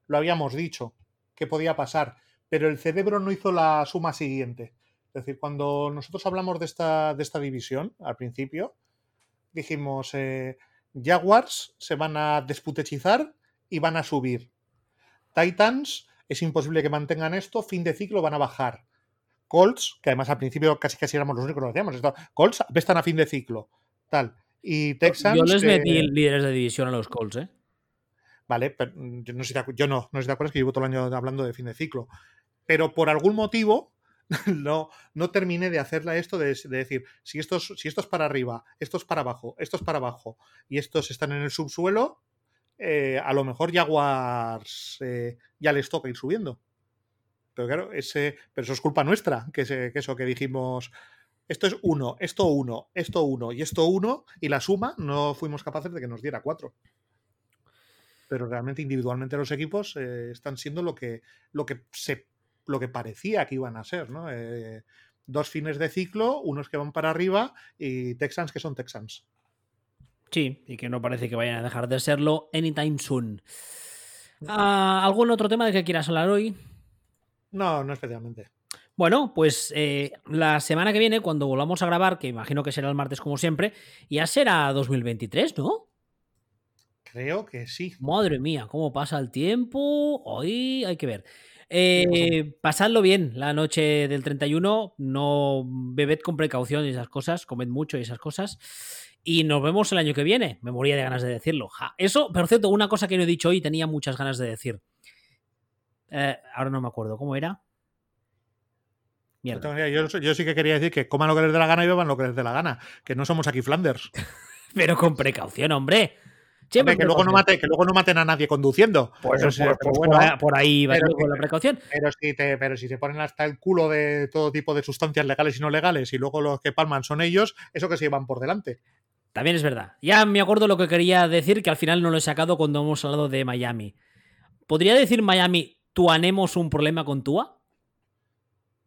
lo habíamos dicho que podía pasar, pero el cerebro no hizo la suma siguiente. Es decir, cuando nosotros hablamos de esta, de esta división al principio, dijimos eh, Jaguars se van a desputechizar y van a subir. Titans es imposible que mantengan esto, fin de ciclo van a bajar. Colts, que además al principio casi casi éramos los únicos que lo hacíamos, esto, Colts están a fin de ciclo, tal. Y Texans. Yo les metí que... líderes de división a los Colts, ¿eh? Vale, pero yo no, sé si yo no, no sé si te acuerdas que llevo todo el año hablando de fin de ciclo. Pero por algún motivo no, no terminé de hacerla esto de, de, decir, si esto, es, si esto es para arriba, esto es para abajo, esto es para abajo, y estos están en el subsuelo, eh, a lo mejor Jaguars eh, ya les toca ir subiendo. Pero claro, ese, pero eso es culpa nuestra, que, ese, eso que dijimos, esto es uno, esto uno, esto uno y esto uno, y la suma no fuimos capaces de que nos diera cuatro. Pero realmente individualmente los equipos eh, están siendo lo que, lo que se lo que parecía que iban a ser, ¿no? Eh, dos fines de ciclo, unos que van para arriba y Texans que son Texans. Sí, y que no parece que vayan a dejar de serlo anytime soon. Uh, ¿Algún otro tema de que quieras hablar hoy? No, no especialmente. Bueno, pues eh, la semana que viene, cuando volvamos a grabar, que imagino que será el martes como siempre, ya será 2023, ¿no? Creo que sí. Madre mía, cómo pasa el tiempo. Hoy hay que ver. Eh, pasadlo bien la noche del 31, no bebed con precaución y esas cosas, comed mucho y esas cosas. Y nos vemos el año que viene. Me moría de ganas de decirlo. Ja. Eso, por cierto, una cosa que no he dicho hoy tenía muchas ganas de decir. Eh, ahora no me acuerdo, ¿cómo era? Mierda. Yo, yo, sí que quería decir que coman lo que les dé la gana y beban lo que les dé la gana. Que no somos aquí Flanders. Pero con precaución, hombre. Hombre, que, luego no mate, que luego no maten a nadie conduciendo. Pues, bueno, por, por, ahí va con la precaución. Pero si, te, pero si se ponen hasta el culo de todo tipo de sustancias legales y no legales y luego los que palman son ellos, eso que se llevan por delante. También es verdad. Ya me acuerdo lo que quería decir, que al final no lo he sacado cuando hemos hablado de Miami. ¿Podría decir Miami, tuanemos un problema con Tua?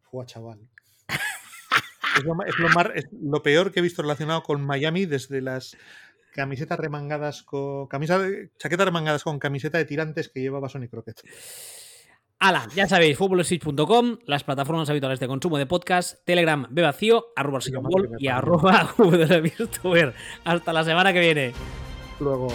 Fua, chaval. es, lo, es, lo más, es lo peor que he visto relacionado con Miami desde las camisetas remangadas con. Camisa, chaquetas remangadas con camiseta de tirantes que llevaba Sony Crockett. Ala, ya sabéis, futbolswitch.com, las plataformas habituales de consumo de podcast, Telegram, Bevacío, arroba el y arroba Hasta la semana que viene. Luego.